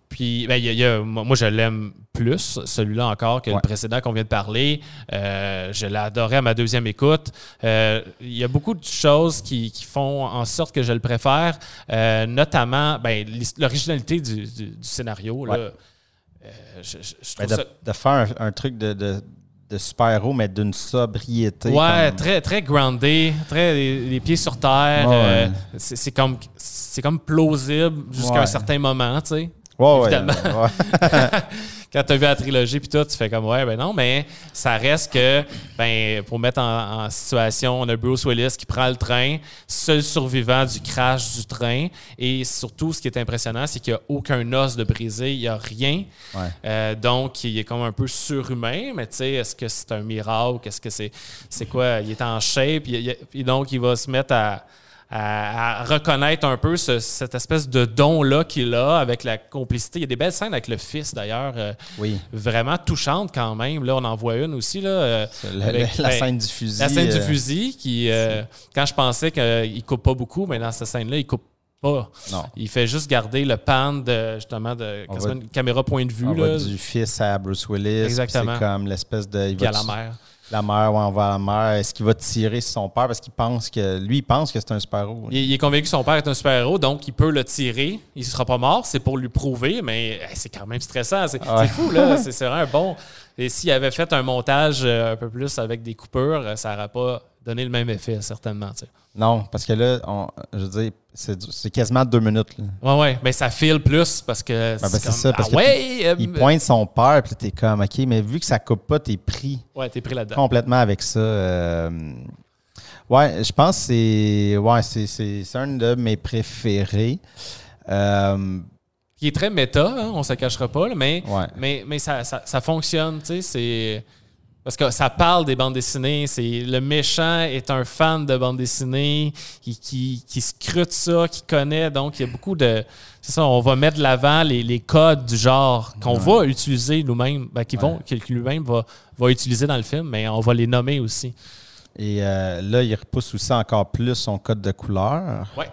puis, ben, il y a- il y a- moi, je l'aime plus, celui-là encore, que le précédent qu'on vient de parler. Euh, je l'ai adoré à ma deuxième écoute. Euh, Il y a beaucoup de choses qui, qui font en sorte que je le préfère, euh, notamment ben, l'originalité du, du- du scénario. Là. Ouais. Je, je- je trouve de, ça de faire un, un truc de, de, de super-héros, mais d'une sobriété. Ouais, comme- très, très groundé, très les, les pieds sur terre. Ouais, euh, c'est comme, c'est comme plausible jusqu'à Ouais. un certain moment, tu sais. Ouais, ouais, évidemment. ouais. Quand tu as vu la trilogie, puis tout, tu fais comme, ouais, ben non, mais ça reste que, ben, pour mettre en, en situation, on a Bruce Willis qui prend le train, seul survivant du crash du train. Et surtout, ce qui est impressionnant, c'est qu'il n'y a aucun os de brisé, il n'y a rien. Ouais. Euh, donc, il est comme un peu surhumain, mais tu sais, est-ce que c'est un miracle? Est-ce que c'est c'est quoi? Il est en shape, il- il- et donc il va se mettre à, à, reconnaître un peu cette espèce de don-là qu'il a avec la complicité. Il y a des belles scènes avec le fils, d'ailleurs. Euh, oui. Vraiment touchantes quand même. Là, on en voit une aussi. Là, euh, la, ben, scène du fusil. La scène du fusil, qui, quand je pensais qu'il coupe pas beaucoup, mais dans cette scène-là, il coupe pas. Non. Il fait juste garder le pan de justement de une caméra point de vue. On là. du fils à Bruce Willis. Exactement. C'est comme l'espèce de. Il, à la mer. La mère, ouais, on va à la mère. Est-ce qu'il va tirer sur son père parce qu'il pense que. Lui, il pense que c'est un super-héros. Il, est convaincu que son père est un super-héros, donc il peut le tirer. Il ne sera pas mort, c'est pour lui prouver, mais c'est quand même stressant. C'est fou, là. c'est vraiment bon. Et s'il avait fait un montage euh, un peu plus avec des coupures, ça n'aurait pas donné le même effet, certainement. Non, parce que là, je veux dire, c'est quasiment deux minutes. Là. Ouais, ouais. Mais ça file plus parce que. Ben, c'est ça. Parce ah, ouais, euh, il pointe son père, puis t'es comme, OK, mais vu que ça coupe pas, t'es pris. Ouais, t'es pris là-dedans. Complètement avec ça. Euh, ouais, je pense que c'est. Ouais, c'est un de mes préférés. Euh, qui est très méta, hein, on ne se cachera pas, mais, mais, mais ça, ça, ça fonctionne, tu sais, c'est parce que ça parle des bandes dessinées. C'est le méchant est un fan de bandes dessinées qui, qui, qui scrute ça, qui connaît. Donc, il y a beaucoup de. C'est ça, on va mettre de l'avant les, les, codes du genre qu'on va utiliser nous-mêmes, ben, qui vont, que lui-même va, va utiliser dans le film, mais on va les nommer aussi. Et euh, là, il repousse aussi encore plus son code de couleur. Ouais.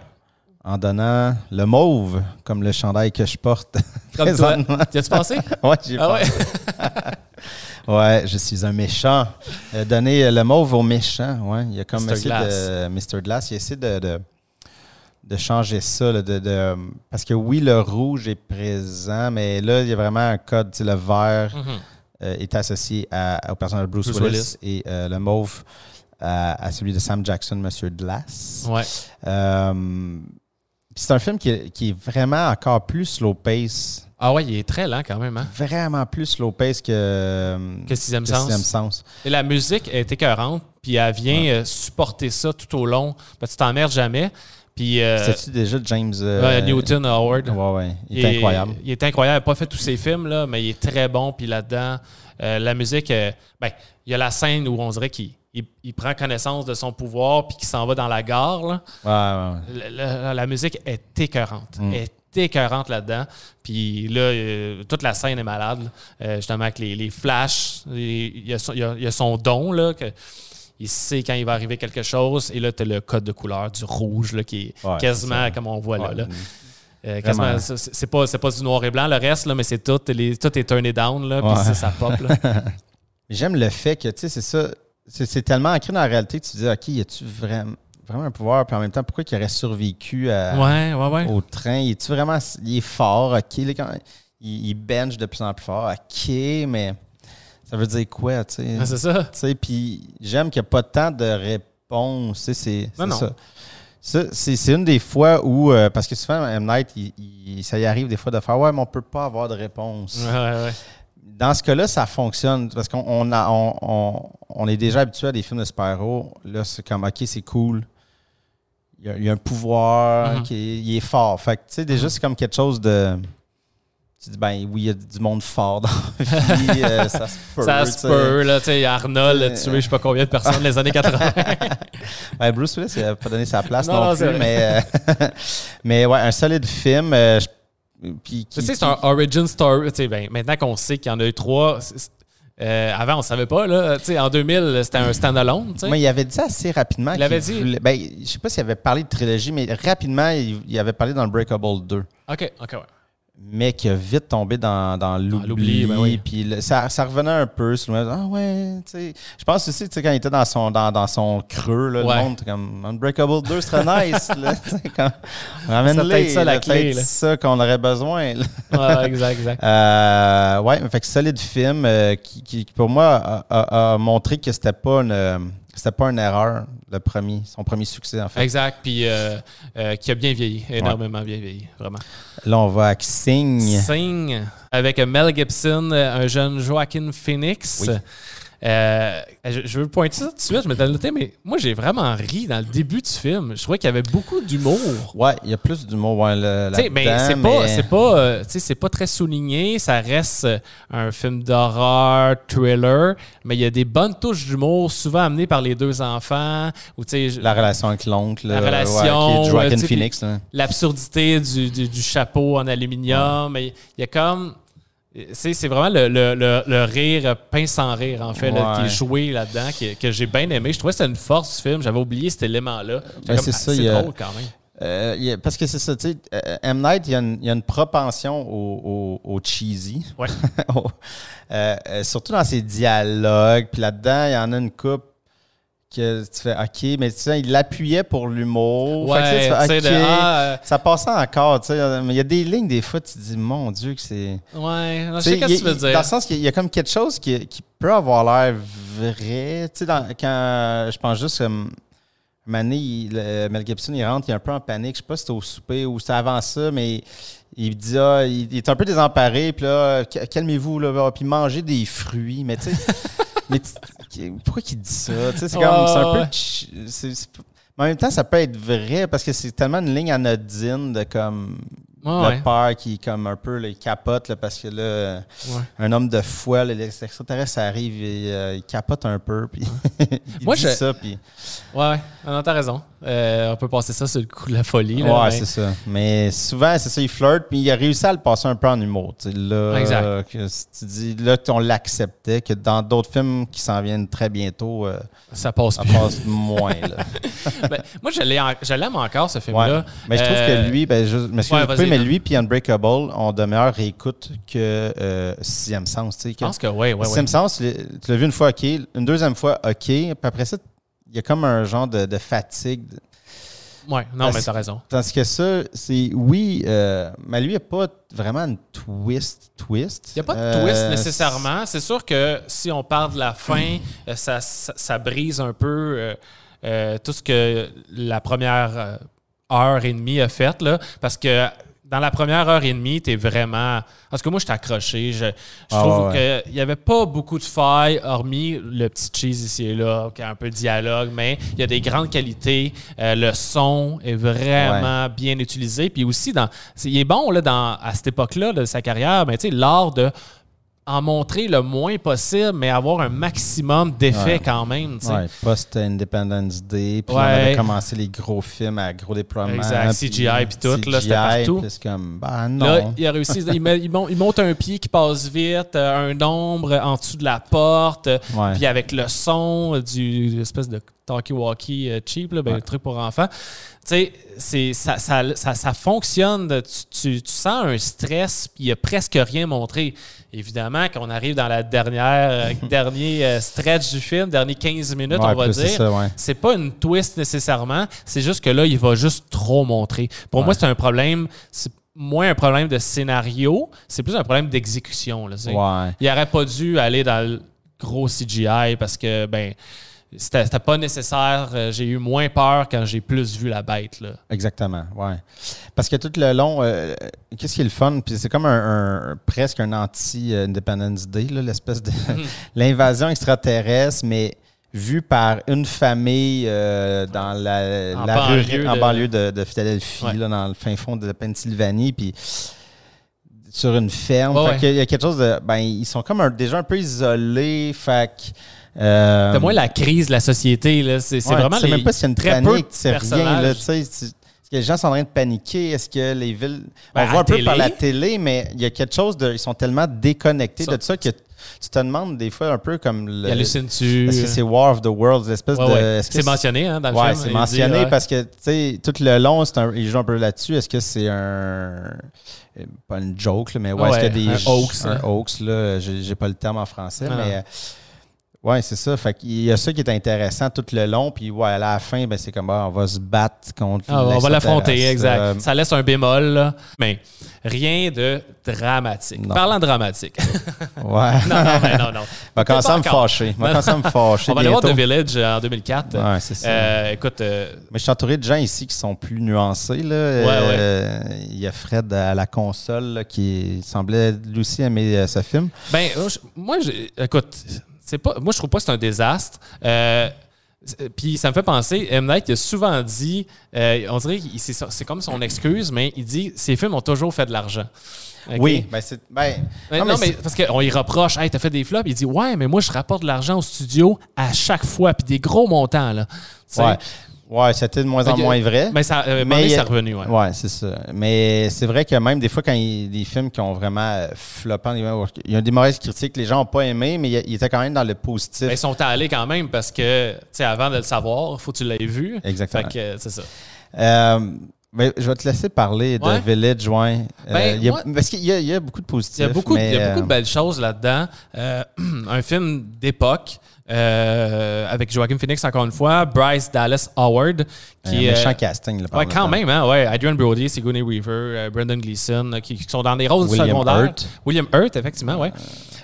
En donnant le mauve, comme le chandail que je porte. Comme toi. As-tu pensé? oui, j'ai ah pensé. Ouais, je suis un méchant. Euh, donner le mauve au méchant, ouais. Il a comme Mr. essayé de. Mr. Glass, il a essayé de, de, changer ça. de, parce que oui, le rouge est présent, mais là, il y a vraiment un code. Le vert mhm. euh, est associé au personnage de Bruce, Willis, et euh, le mauve à, celui de Sam Jackson, Mr. Glass. Ouais. C'est un film qui qui est, vraiment encore plus slow pace ah ouais, il est très lent quand même. Hein? Vraiment plus slow pace que, que Sixième Sens. Sens. Et la musique est écœurante, puis elle vient euh, supporter ça tout au long. Ben, tu t'emmerdes jamais. Puis, euh, C'était-tu déjà James euh, Newton Howard? Ouais, ouais. Il est incroyable. Il est incroyable. Il n'a pas fait tous ses films, là, mais il est très bon. Puis là-dedans, la musique, ben, il y a la scène où on dirait qu'il il, prend connaissance de son pouvoir puis qu'il s'en va dans la gare. Là. Ouais, ouais. La, la, musique est écœurante. Mm écœurante là-dedans. Puis là, euh, toute la scène est malade. Euh, justement, avec les, les flashs, il y, a son, a, don, là, que, il sait quand il va arriver quelque chose. Et là, tu as le code de couleur du rouge, là, qui est quasiment comme on voit là. Euh, c'est pas, pas du noir et blanc le reste, là, mais c'est tout, les, tout est turné down, là, puis ça pop. J'aime le fait que, tu sais, c'est ça, c'est tellement ancré dans la réalité que tu te dis, OK, y a-tu vraiment vraiment un pouvoir, puis en même temps, pourquoi il aurait survécu au train? Il est vraiment. Il est fort, OK. il, bench de plus en plus fort, OK, mais ça veut dire quoi, tu sais? c'est ça. Puis j'aime qu'il n'y a pas tant de réponses. C'est ça. c'est une des fois où, euh, parce que souvent, M. Night, ça y arrive des fois de faire Ouais, mais on ne peut pas avoir de réponse. Dans ce cas-là, ça fonctionne parce qu'on on, on, est déjà habitué à des films de super-héros. Là, c'est comme, OK, c'est cool il y, a, un pouvoir, mhm. qui il est fort. Fait que, tu sais, déjà, mhm. c'est comme quelque chose de. Tu dis, ben oui, il y a du monde fort dans la vie, euh, ça se peut. Ça se peut, là, tu sais, Arnold a tué je sais pas combien de personnes les années 80. ben, Bruce Willis, il n'a pas donné sa place non, plus, mais, euh, mais ouais, un solide film. Euh, puis, tu sais, c'est un origin story. Tu sais, ben, maintenant qu'on sait qu'il y en a eu trois, euh, avant, on ne savait pas. Là. en 2000, c'était un stand-alone. Mais il avait dit assez rapidement. Il avait dit. ben, je sais pas s'il avait parlé de trilogie, mais rapidement, il, il avait parlé dans le Breakable 2. OK, OK, ouais mais qui a vite tombé dans, dans l'oubli. Ben puis ça, ça, revenait un peu sur le Ah ouais, tu sais. Je pense aussi, tu sais, quand il était dans son, dans, dans son creux, là, le monde, comme Unbreakable 2 serait nice. là, comme, ramène-les. C'est la clé. C'est ça qu'on aurait besoin. Ouais, exact, exact. euh, ouais, fait que solide film euh, qui, qui, pour moi, a, a montré que c'était pas une c'était pas une erreur, le premier, son premier succès, en fait. Exact, puis euh, euh, qui a bien vieilli, énormément bien vieilli, vraiment. Là, on va avec Sing. Sing, avec Mel Gibson, un jeune Joaquin Phoenix. Euh, je, je veux pointer ça tout de suite, je m'étais noté, mais moi, j'ai vraiment ri dans le début du film. Je trouvais qu'il y avait beaucoup d'humour. Ouais, il y a plus d'humour ouais, mais c'est pas, c'est pas, euh, c'est pas très souligné. Ça reste euh, un film d'horreur, thriller, mais il y a des bonnes touches d'humour, souvent amenées par les deux enfants. Ou La relation avec l'oncle. La relation, Ouais, qui est Phoenix. l'absurdité du, du- du chapeau en aluminium. Mais il y a comme. C'est c'est vraiment le, le- le- le rire peint sans rire, en fait, là, qui est joué là-dedans, qui- que j'ai bien aimé. Je trouvais que c'était une force du film. J'avais oublié cet élément-là. Ben, comme, c'est ah, y a- drôle quand même. Euh, il y a- parce que c'est ça, tu sais, euh, M. Night, il y, a une, il y a une propension au, au- au cheesy. Ouais. Euh, surtout dans ses dialogues. Puis là-dedans, il y en a une coupe que tu fais OK, mais tu sais, il l'appuyait pour l'humour. Fait que, tu sais, Ouais, tu fais, tu de, ah, euh, Ça passait encore, tu sais. Mais il y a des lignes, des fois, tu te dis, mon Dieu, que c'est. ouais, je Tu sais ce que tu veux dire. Dans le sens qu'il y a comme quelque chose qui, qui peut avoir l'air vrai. Tu sais, dans- quand je pense juste comme. Mané, il- le- Mel Gibson, il rentre, il est un peu en panique. Je sais pas si c'était au souper ou c'était avant ça, mais il dit, ah, il, il est un peu désemparé. Puis là, Ca- calmez-vous, là, puis mangez des fruits. Mais tu sais, mais pourquoi il dit ça? Tu sais, c'est comme, c'est un peu. C'est pas- mais en même temps, ça peut être vrai parce que c'est tellement une ligne anodine de comme Ouais, le ouais. père qui comme un peu là, il capote là, parce que là Ouais. un homme de foi là, les extraterrestres ça arrive et euh, il capote un peu puis il Moi, dit je- ça puis Ouais, ouais. Ah non, t'as raison. Euh, on peut passer ça sur le coup de la folie. Là, ouais c'est ça mais souvent c'est ça il flirte puis il a réussi à le passer un peu en humour tu sais, là Exact. que tu dis là on l'acceptait que dans d'autres films qui s'en viennent très bientôt euh, ça passe ça plus. passe moins là. Ben, moi, je l'aime encore, ce Ouais. film-là. Mais je trouve que lui, ben, je mais lui puis Unbreakable ont de meilleures réécoutes que euh, Sixième Sens. tu sais, Je pense que oui, oui, oui. Sixième Sens, tu l'as- vu une fois, OK. Une deuxième fois, OK. Puis après ça, il y a comme un genre de, de fatigue. Ouais, non, Parce- mais t'as raison. Tandis que ça, c'est oui, euh, mais lui, il n'y a pas vraiment une twist. twist. Il n'y a pas de Euh, twist nécessairement. C'est sûr que si on parle de la fin, euh, ça, ça, ça brise un peu euh, euh, tout ce que la première euh, heure et demie a fait. Là, parce que dans la première heure et demie, tu es vraiment. Parce que moi, je suis accroché. Je, je Ah, trouve ouais, qu'il n'y avait pas beaucoup de failles, hormis le petit cheese ici et là, qui a un peu de dialogue, mais il y a des grandes qualités. Euh, le son est vraiment bien utilisé. Puis aussi, dans, il est bon là, dans, à cette époque-là de sa carrière, mais tu sais, l'art de en montrer le moins possible, mais avoir un maximum d'effets Ouais. quand même. Ouais, post-Independence Day. Puis Ouais. on avait commencé les gros films à gros déploiement. Exact, CGI puis tout, là, c'était partout. comme, ben non. Là, il a réussi. il, met- il mon- il monte un pied qui passe vite, euh, un ombre en dessous de la porte, puis avec le son du espèce de talkie-walkie euh, cheap, là, ben, Ouais. truc pour enfants. Tu sais, ça, ça, ça, ça fonctionne. de- tu, tu- tu sens un stress, puis il n'y a presque rien montré. Évidemment, quand on arrive dans la dernière, euh, dernier euh, stretch du film, dernier 15 minutes, Ouais, on va dire, ouais. c'est pas une twist nécessairement, c'est juste que là, il va juste trop montrer. Pour moi, c'est un problème, c'est moins un problème de scénario, c'est plus un problème d'exécution. Il aurait pas dû aller dans le gros CGI parce que, ben, c'était c'était pas nécessaire. Euh, J'ai eu moins peur quand j'ai plus vu la bête. Là. Exactement, ouais. Parce que tout le long, euh, qu'est-ce qui est le fun? Puis c'est comme un, un- presque un anti-Independence Day, là, l'espèce de l'invasion extraterrestre, mais vue par une famille euh, dans la, En la rue- banlieue en de- banlieue de, de Philadelphie, Ouais. là, dans le fin fond de la Pennsylvanie, puis sur une ferme. Fait ouais. qu'il y a- il y a quelque chose de. Ben, ils sont comme un- déjà un peu isolés. Fait que. Euh, C'est moins la crise de la société. là. C'est c'est Ouais, vraiment tu sais les même pas s'il y a une très panique, tu sais rien. Là, tu sais, tu- Est-ce que les gens sont en train de paniquer? Est-ce que les villes. Ben, on voit à un peu par la télé, mais il y a quelque chose de. Ils sont tellement déconnectés Ça- de ça que tu te demandes des fois un peu comme le. Hallucine-tu? Est-ce que c'est War of the Worlds, l'espèce Ouais, de. ouais. est-ce que C'est mentionné hein, dans le Ouais, film. c'est dit, mentionné parce que, tu sais, tout le long, c'est un, il joue un peu là-dessus. Est-ce que c'est un. euh, Pas une joke, là, mais ouais, est-ce qu'il y a des. un hoax, Un hein. hoax, là? J'ai j'ai pas le terme en français, Non. mais. euh, Ouais, c'est ça. Fait qu'il y a ça qui est intéressant tout le long. Puis, ouais, à la fin, ben, c'est comme, ah, on va se battre contre. Ah, on va l'affronter, exact. Euh, Ça laisse un bémol, là. mais rien de dramatique. Non. Parlant de dramatique. ouais. non, non, non, non. va commencer à me fâcher. Va commencer à me fâcher. On va aller voir The. Village en 2004. Ouais, c'est ça. Euh, écoute, euh, Mais je suis entouré de gens ici qui sont plus nuancés. Là. Euh, Il y a Fred à la console là, qui semblait lui aussi aimer ce film. ben, je- moi, écoute, c'est pas, moi, je trouve pas que c'est un désastre. Euh, puis ça me fait penser, M. Night il a souvent dit, euh, on dirait que c'est comme son excuse, mais il dit ses films ont toujours fait de l'argent. Oui, ben c'est. Ben, non, mais, parce qu'on y reproche, hey, t'as fait des flops. Il dit, ouais, mais moi, je rapporte de l'argent au studio à chaque fois, puis des gros montants. Là. Ouais. Ouais, c'était de moins en moins vrai. Mais ça, euh, mais c'est revenu, ouais. Ouais, c'est ça. Mais c'est vrai que même des fois, quand il y a des films qui ont vraiment euh, floppé, il y a des mauvaises critiques, les gens n'ont pas aimé, mais il était quand même dans le positif. Mais ils sont allés quand même parce que, tu sais, avant de le savoir, il faut que tu l'aies vu. Exactement. Fait que c'est ça. Euh, mais je vais te laisser parler de Village Joint. Ben, parce qu'il y, a beaucoup de positifs. Il y a beaucoup, il y a beaucoup de belles choses là-dedans. un film d'époque. Euh, avec Joaquin Phoenix, encore une fois, Bryce Dallas Howard. Qui un méchant casting. ouais, quand même, hein, ouais. Adrian Brody, Sigourney Weaver, euh, Brendan Gleeson, qui, sont dans des rôles William secondaires. Hurt. William Hurt, effectivement, ouais.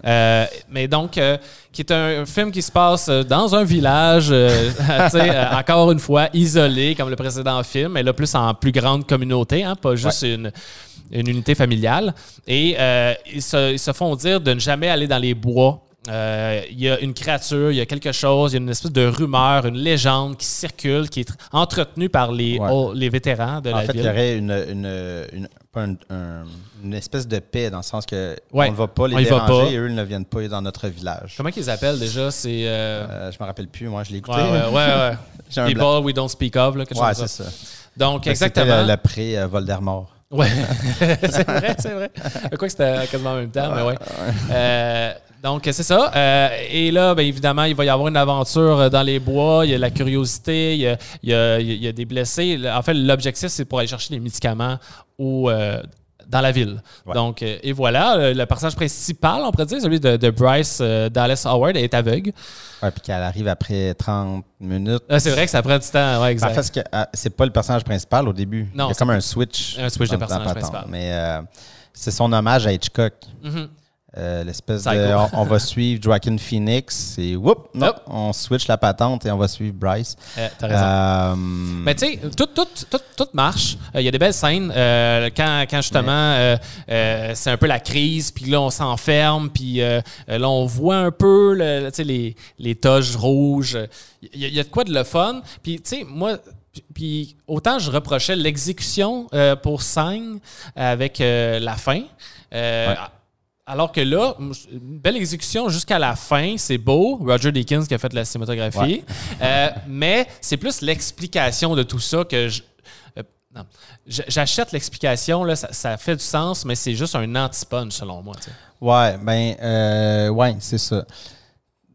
Euh, mais donc, qui est un film qui se passe dans un village, encore une fois, isolé, comme le précédent film, mais là, plus en plus grande communauté, hein, pas juste une une unité familiale. Et ils, se, ils, se, font dire de ne jamais aller dans les bois euh, il y a une créature, il y a quelque chose, il y a une espèce de rumeur, une légende qui circule, qui est entretenue par les, les vétérans de la ville. En fait, il y aurait une, une, espèce de paix dans le sens que on ne va pas les déranger et eux ne viennent pas dans notre village. Comment ils appellent déjà? C'est, euh... euh je me rappelle plus, moi je l'ai écouté. Ouais, ouais, ouais. People we don't speak of. Là, ouais, c'est ça. Donc, exactement. C'était l'après-Voldemort. Ouais, c'est vrai, c'est vrai. Crois que c'était quasiment en même temps, mais ouais. Donc, c'est ça. Euh, et là, bien évidemment, il va y avoir une aventure euh, dans les bois. Il y a la curiosité, il y a, il y a, des blessés. En fait, l'objectif, c'est pour aller chercher des médicaments au, euh, dans la ville. Donc, et voilà, le personnage principal, on pourrait dire, celui de, Bryce Dallas Howard, est aveugle. Oui, puis qu'elle arrive après 30 minutes. Ah, c'est vrai que ça prend du temps, ouais, exact. En fait, c'est pas le personnage principal au début. Non, il y a comme un switch. Un switch de personnage principal. Mais c'est son hommage à Hitchcock. Mm-hmm. Euh, l'espèce de. On, va suivre Joaquin Phoenix et whoop, non, on switch la patente et on va suivre Bryce. Euh, T'as raison. Euh, Mais tu sais, tout, tout, tout, tout, marche. Il y a des belles scènes. quand, quand, justement, c'est un peu la crise, puis là, on s'enferme, puis là, on voit un peu le, les, les toges rouges. Il y, a de quoi de le fun. Puis, tu sais, moi, puis autant je reprochais l'exécution pour Sign avec la fin. Alors que là, une belle exécution jusqu'à la fin, c'est beau. Roger Deakins qui a fait la cinématographie. Euh, mais c'est plus l'explication de tout ça que je. Euh, j'achète l'explication, là, ça, fait du sens, mais c'est juste un anti-punch selon moi. Ouais, ben, euh, ouais, c'est ça.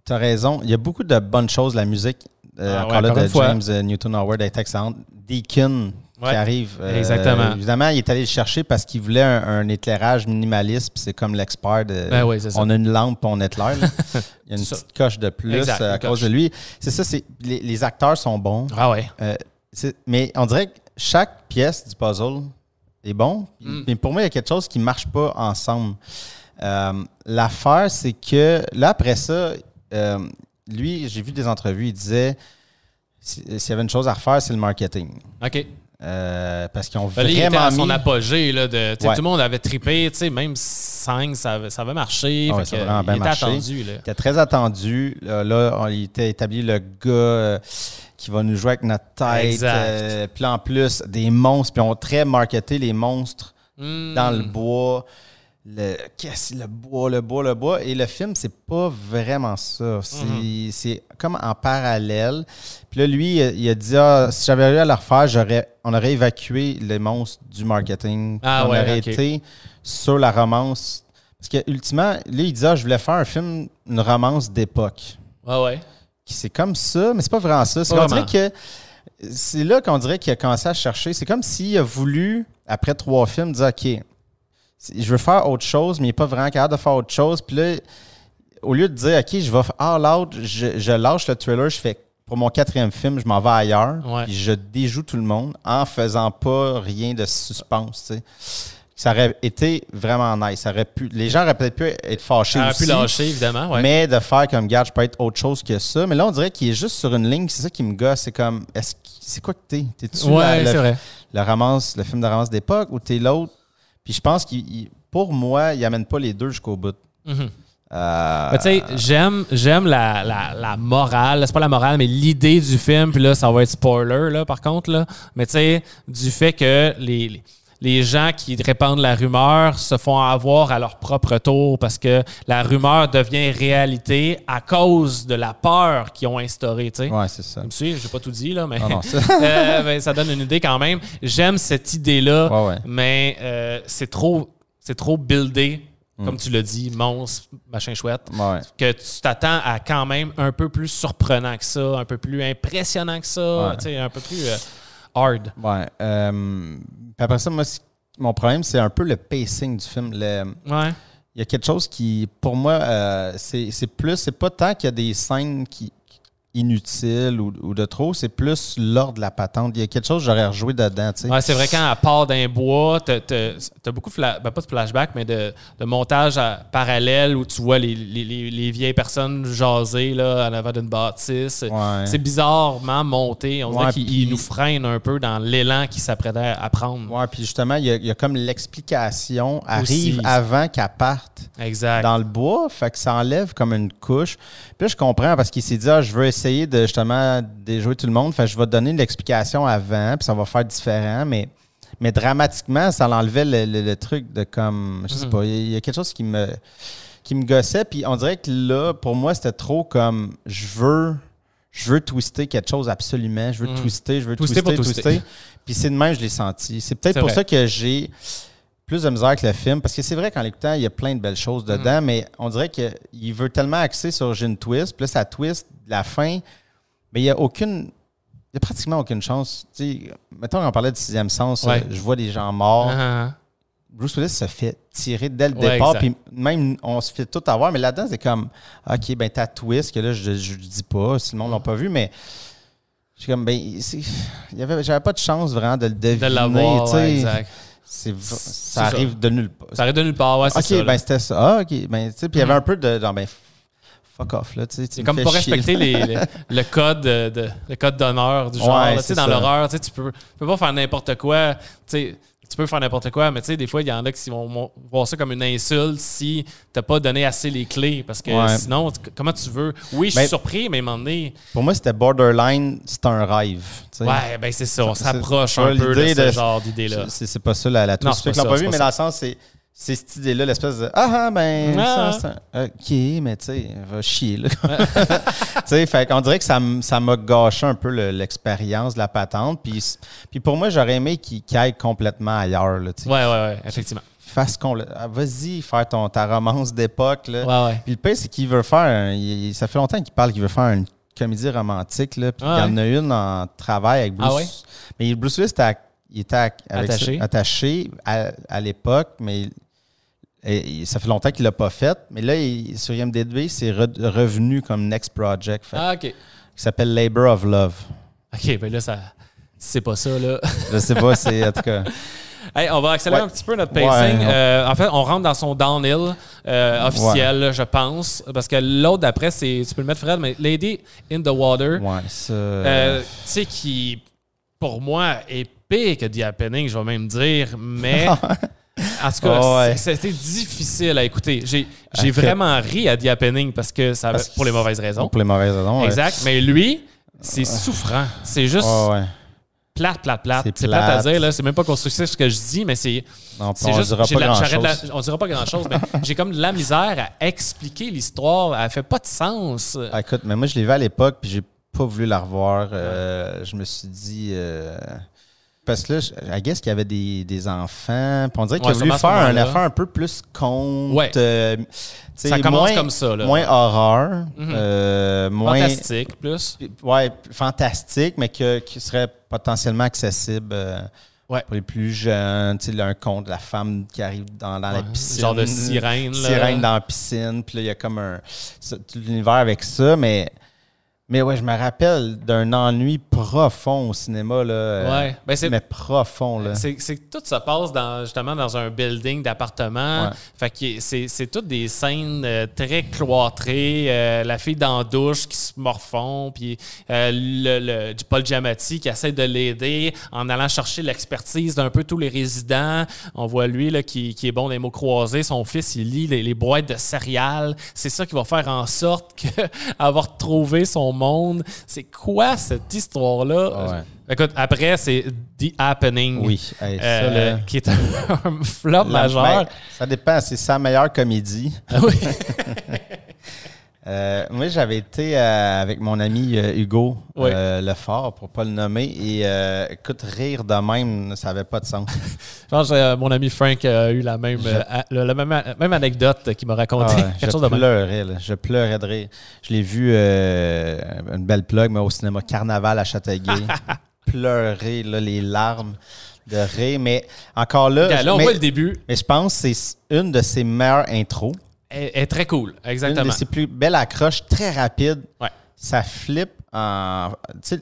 Tu as raison. Il y a beaucoup de bonnes choses. La musique, ah encore là, de James Newton Howard est excellente. Deacon, qui arrive. Euh, Exactement. Évidemment, il est allé le chercher parce qu'il voulait un, éclairage minimaliste. C'est comme l'expert de. Ben on a une lampe on éclaire. il y a une petite coche de plus à cause de lui. C'est ça, c'est les, acteurs sont bons. Ah ouais. Euh, mais on dirait que chaque pièce du puzzle est bon. Mm. Mais pour moi, il y a quelque chose qui ne marche pas ensemble. Euh, l'affaire, c'est que là, après ça, lui, j'ai vu des entrevues, il disait s'il y avait une chose à refaire, c'est le marketing. OK. Euh, parce qu'ils ont vraiment il était à son apogée. Là, de, Tout le monde avait trippé. Même 5, ça, ça avait marché. Ah il était attendu. Il était très attendu. Là, il était établi le gars euh, qui va nous jouer avec notre tête. Euh, puis en plus, des monstres. Puis on très marketé les monstres hmm. dans le bois le le bois, le bois, le bois. Et le film, c'est pas vraiment ça. C'est, mhm. comme en parallèle. Puis là, lui, il a dit ah, si j'avais eu à le refaire, j'aurais, on aurait évacué les monstres du marketing. Ah, on ouais, aurait été sur la romance. Parce que ultimement, là, il dit ah, je voulais faire un film, une romance d'époque. Ah ouais. C'est comme ça, mais c'est pas vraiment ça. C'est que c'est là qu'on dirait qu'il a commencé à chercher. C'est comme s'il a voulu, après trois films, dire OK, je veux faire autre chose, mais il n'est pas vraiment capable de faire autre chose. Puis là, au lieu de dire, OK, je vais all out, je, je lâche le trailer, je fais pour mon quatrième film, je m'en vais ailleurs, puis je déjoue tout le monde en faisant pas rien de suspense. Ça aurait été vraiment nice. Ça aurait pu, les gens auraient peut-être pu être fâchés aussi. pu lâcher, évidemment. Mais de faire comme, garde, je peux être autre chose que ça. Mais là, on dirait qu'il est juste sur une ligne. C'est ça qui me gosse. C'est comme, est-ce c'est quoi que t'es? T'es-tu ouais, le, le, romance, le film de romance d'époque ou t'es l'autre? Puis je pense qu'il, pour moi, il amène pas les deux jusqu'au bout. Mm-hmm. Euh, tu sais, j'aime, j'aime la, la, la morale. C'est pas la morale, mais l'idée du film. Puis là, ça va être spoiler, là, par contre. Là. Mais tu sais, du fait que les, les- les gens qui répandent la rumeur se font avoir à leur propre tour parce que la rumeur devient réalité à cause de la peur qu'ils ont instaurée, tu sais. ouais, c'est ça. Sais, j'ai pas tout dit, là, mais non, ça- Euh, ben, ça donne une idée quand même. J'aime cette idée-là, Ouais, ouais. mais euh, c'est trop, c'est trop buildé, Hmm. comme tu l'as dit, monstre, machin chouette, Ouais. que tu t'attends à quand même un peu plus surprenant que ça, un peu plus impressionnant que ça, Ouais. un peu plus euh, hard. Ouais. euh, puis après ça, moi, mon problème, c'est un peu le pacing du film. Le- Ouais. il y a quelque chose qui, pour moi, euh, c'est plus, c'est pas tant qu'il y a des scènes qui inutiles ou, ou de trop, c'est plus l'ordre de la patente. Il y a quelque chose que j'aurais rejoué dedans, tu. Ouais, c'est vrai, quand elle part d'un bois, t'as as, beaucoup fla- ben, pas de flashback, mais de, de montage à- parallèle où tu vois les, les- les- les vieilles personnes jaser là, en avant d'une bâtisse. Ouais. C'est bizarrement monté. On dirait Ouais, qu'il puis- il nous freine un peu dans l'élan qu'il s'apprêtait à prendre. Ouais, puis justement, il y, a, il y a comme l'explication arrive Aussi. avant qu'elle parte Exact. dans le bois, fait que ça enlève comme une couche. Puis là, je comprends parce qu'il s'est dit, ah, je veux essayer de justement déjouer tout le monde, fait je vais te donner l'explication avant, puis ça va faire différent, mais, mais dramatiquement, ça enlevait le, le- le truc de comme, je sais Mhm. pas, il y a- quelque chose qui me, qui me gossait, puis on dirait que là, pour moi, c'était trop comme, je veux. Je veux twister quelque chose absolument. Je veux Mhm. twister, je veux Twister twister, twister. Puis c'est de même, je l'ai senti. C'est peut-être pour vrai. ça que j'ai plus de misère que le film. Parce que c'est vrai qu'en l'écoutant, il y a plein de belles choses dedans, mais on dirait qu'il veut tellement axer sur j'ai une twist. Puis là, ça twist de la fin. Mais il n'y a aucune. Il n'y a pratiquement aucune chance. Tu sais, mettons qu'on parlait du sixième sens, Ouais. je vois des gens morts. Ah, Bruce Willis se fait tirer dès le Ouais, départ, puis même on se fait tout avoir, mais là-dedans, c'est comme, OK, ben ta twist, que là, je ne dis pas, si le monde ne l'a pas vu, mais je suis comme, ben, c'est- il y avait, j'avais pas de chance vraiment de le de deviner, l'avoir, tu ouais, sais. exact. C'est ça ça. arrive de nulle part. Ça arrive de nulle part, ouais, c'est OK, ça. ben c'était ça. Ah, OK, ben, tu sais, puis il y avait un peu de, genre, ben, fuck off, là, tu sais. C'est me comme pas respecter les- le, code de, le code d'honneur du genre. Ouais, là, tu sais, dans l'horreur, tu sais, tu peux, tu peux pas faire n'importe quoi. Tu sais, tu peux faire n'importe quoi, mais tu sais, des fois, il y en a qui vont voir ça comme une insulte si t'as pas donné assez les clés. Parce que Ouais. sinon, comment tu veux? Oui, je suis Ben- surpris, mais à un moment donné, Pour moi, c'était borderline, c'est un rêve, ouais, ben c'est ça. On s'approche un peu de ce de- genre d'idée-là. C'est pas ça la, la Non, pas ça, pas vu, pas mais ça. dans le sens, c'est c'est cette idée-là, l'espèce de Ah, ah, ben, Ah. ça, ça- OK, mais tu sais, va chier, là. tu sais, fait qu'on dirait que ça m'a gâché un peu le- l'expérience de la patente. Puis, puis pour moi, j'aurais aimé qu'il qu'il aille complètement ailleurs, là, tu sais. Ouais, ouais, ouais, effectivement. Fasse complè- ah, Vas-y, faire ton, ta romance d'époque, là. Ouais, ouais. Puis le pire, c'est qu'il veut faire. un- il- ça fait longtemps qu'il parle qu'il veut faire une comédie romantique. Là, puis Ah il y en a une en travail avec Bruce. Ah ouais? Mais Bruce Willis était à- il était à- avec Attaché. ça- attaché à, à l'époque, mais il- et- et ça fait longtemps qu'il l'a pas fait. Mais là, il- sur IMDb, c'est re- revenu comme Next Project. Fait, Ah, OK. Qui s'appelle Labor of Love. OK, ben là, ça. C'est pas ça, là. Je sais pas, c'est en tout cas. Hey, on va accélérer Ouais. un petit peu notre pacing. Ouais, Euh, en fait, on rentre dans son downhill euh, officiel, je pense. Parce que l'autre d'après, c'est. Tu peux le mettre, Fred, mais Lady in the Water. Ouais, euh, tu sais, qui, pour moi, est pire que The Happening, je vais même dire. Mais. En tout cas, ouais. c'était difficile à écouter. J'ai vraiment ri à The Happening parce que ça Parce pour les mauvaises raisons. Pour les mauvaises raisons. ouais. Exact. Mais lui, c'est souffrant. C'est juste Ouais, ouais. plate, plate, plate. C'est C'est plate à plate. dire, là. C'est même pas constructif ce que je dis, mais c'est. C'est on juste, dira pas grand la- on dira pas grand chose, mais j'ai comme de la misère à expliquer l'histoire. Elle fait pas de sens. Ah, écoute, mais moi, je l'ai vu à l'époque, puis j'ai pas voulu la revoir. Euh, Je me suis dit. euh, Parce que là, je- guess qu'il y avait des, des enfants. Puis on dirait qu'il Ouais, a voulu faire un affaire un peu plus conte. Ouais. euh, Ça commence moins, comme ça, là. Moins horreur. Mhm. euh, moins. Fantastique, plus. Ouais, fantastique, mais que, qui serait potentiellement accessible. euh, Ouais. Pour les plus jeunes, tu sais, un conte de la femme qui arrive dans, dans la piscine. genre de sirène, là. Sirène dans la piscine, puis là, il y a comme un. tout l'univers avec ça, mais. Mais ouais, je me rappelle d'un ennui profond au cinéma, là. euh, Ouais. Ben, mais profond, là. C'est c'est que tout se passe dans, justement dans un building d'appartement. Ouais. Fait que c'est c'est toutes des scènes euh, très cloîtrées. euh, la fille dans la douche qui se morfond, puis euh, le, le- du Paul Giamatti qui essaie de l'aider en allant chercher l'expertise d'un peu tous les résidents. On voit lui là, qui, qui est bon des mots croisés. Son fils, il lit les, les boîtes de céréales. C'est ça qui va faire en sorte que avoir trouvé son monde. C'est quoi cette histoire-là? Ouais. Écoute, après, c'est The Happening. Oui. Hey, ça, Euh, qui est un, un flop majeur. ben, ça dépend. C'est sa meilleure comédie. Oui. Euh, moi, j'avais été euh, avec mon ami euh, Hugo Oui. Lefort, pour pas le nommer. Et écoute, rire de même, ça avait pas de sens. Je pense que mon ami Frank a eu la même, Je- a- le- la même, même anecdote qu'il m'a raconté. Ah je chose de pleurais, là. je pleurais de rire. Je l'ai vu, une belle plug, mais au cinéma Carnaval à Châteauguay. pleurer, là, les larmes de rire. Mais encore là, on mais, voit le début. mais je pense que c'est une de ses meilleures intros. Est très cool. Une Exactement. de ses plus belles accroches, très rapide. Ouais. Ça flippe en.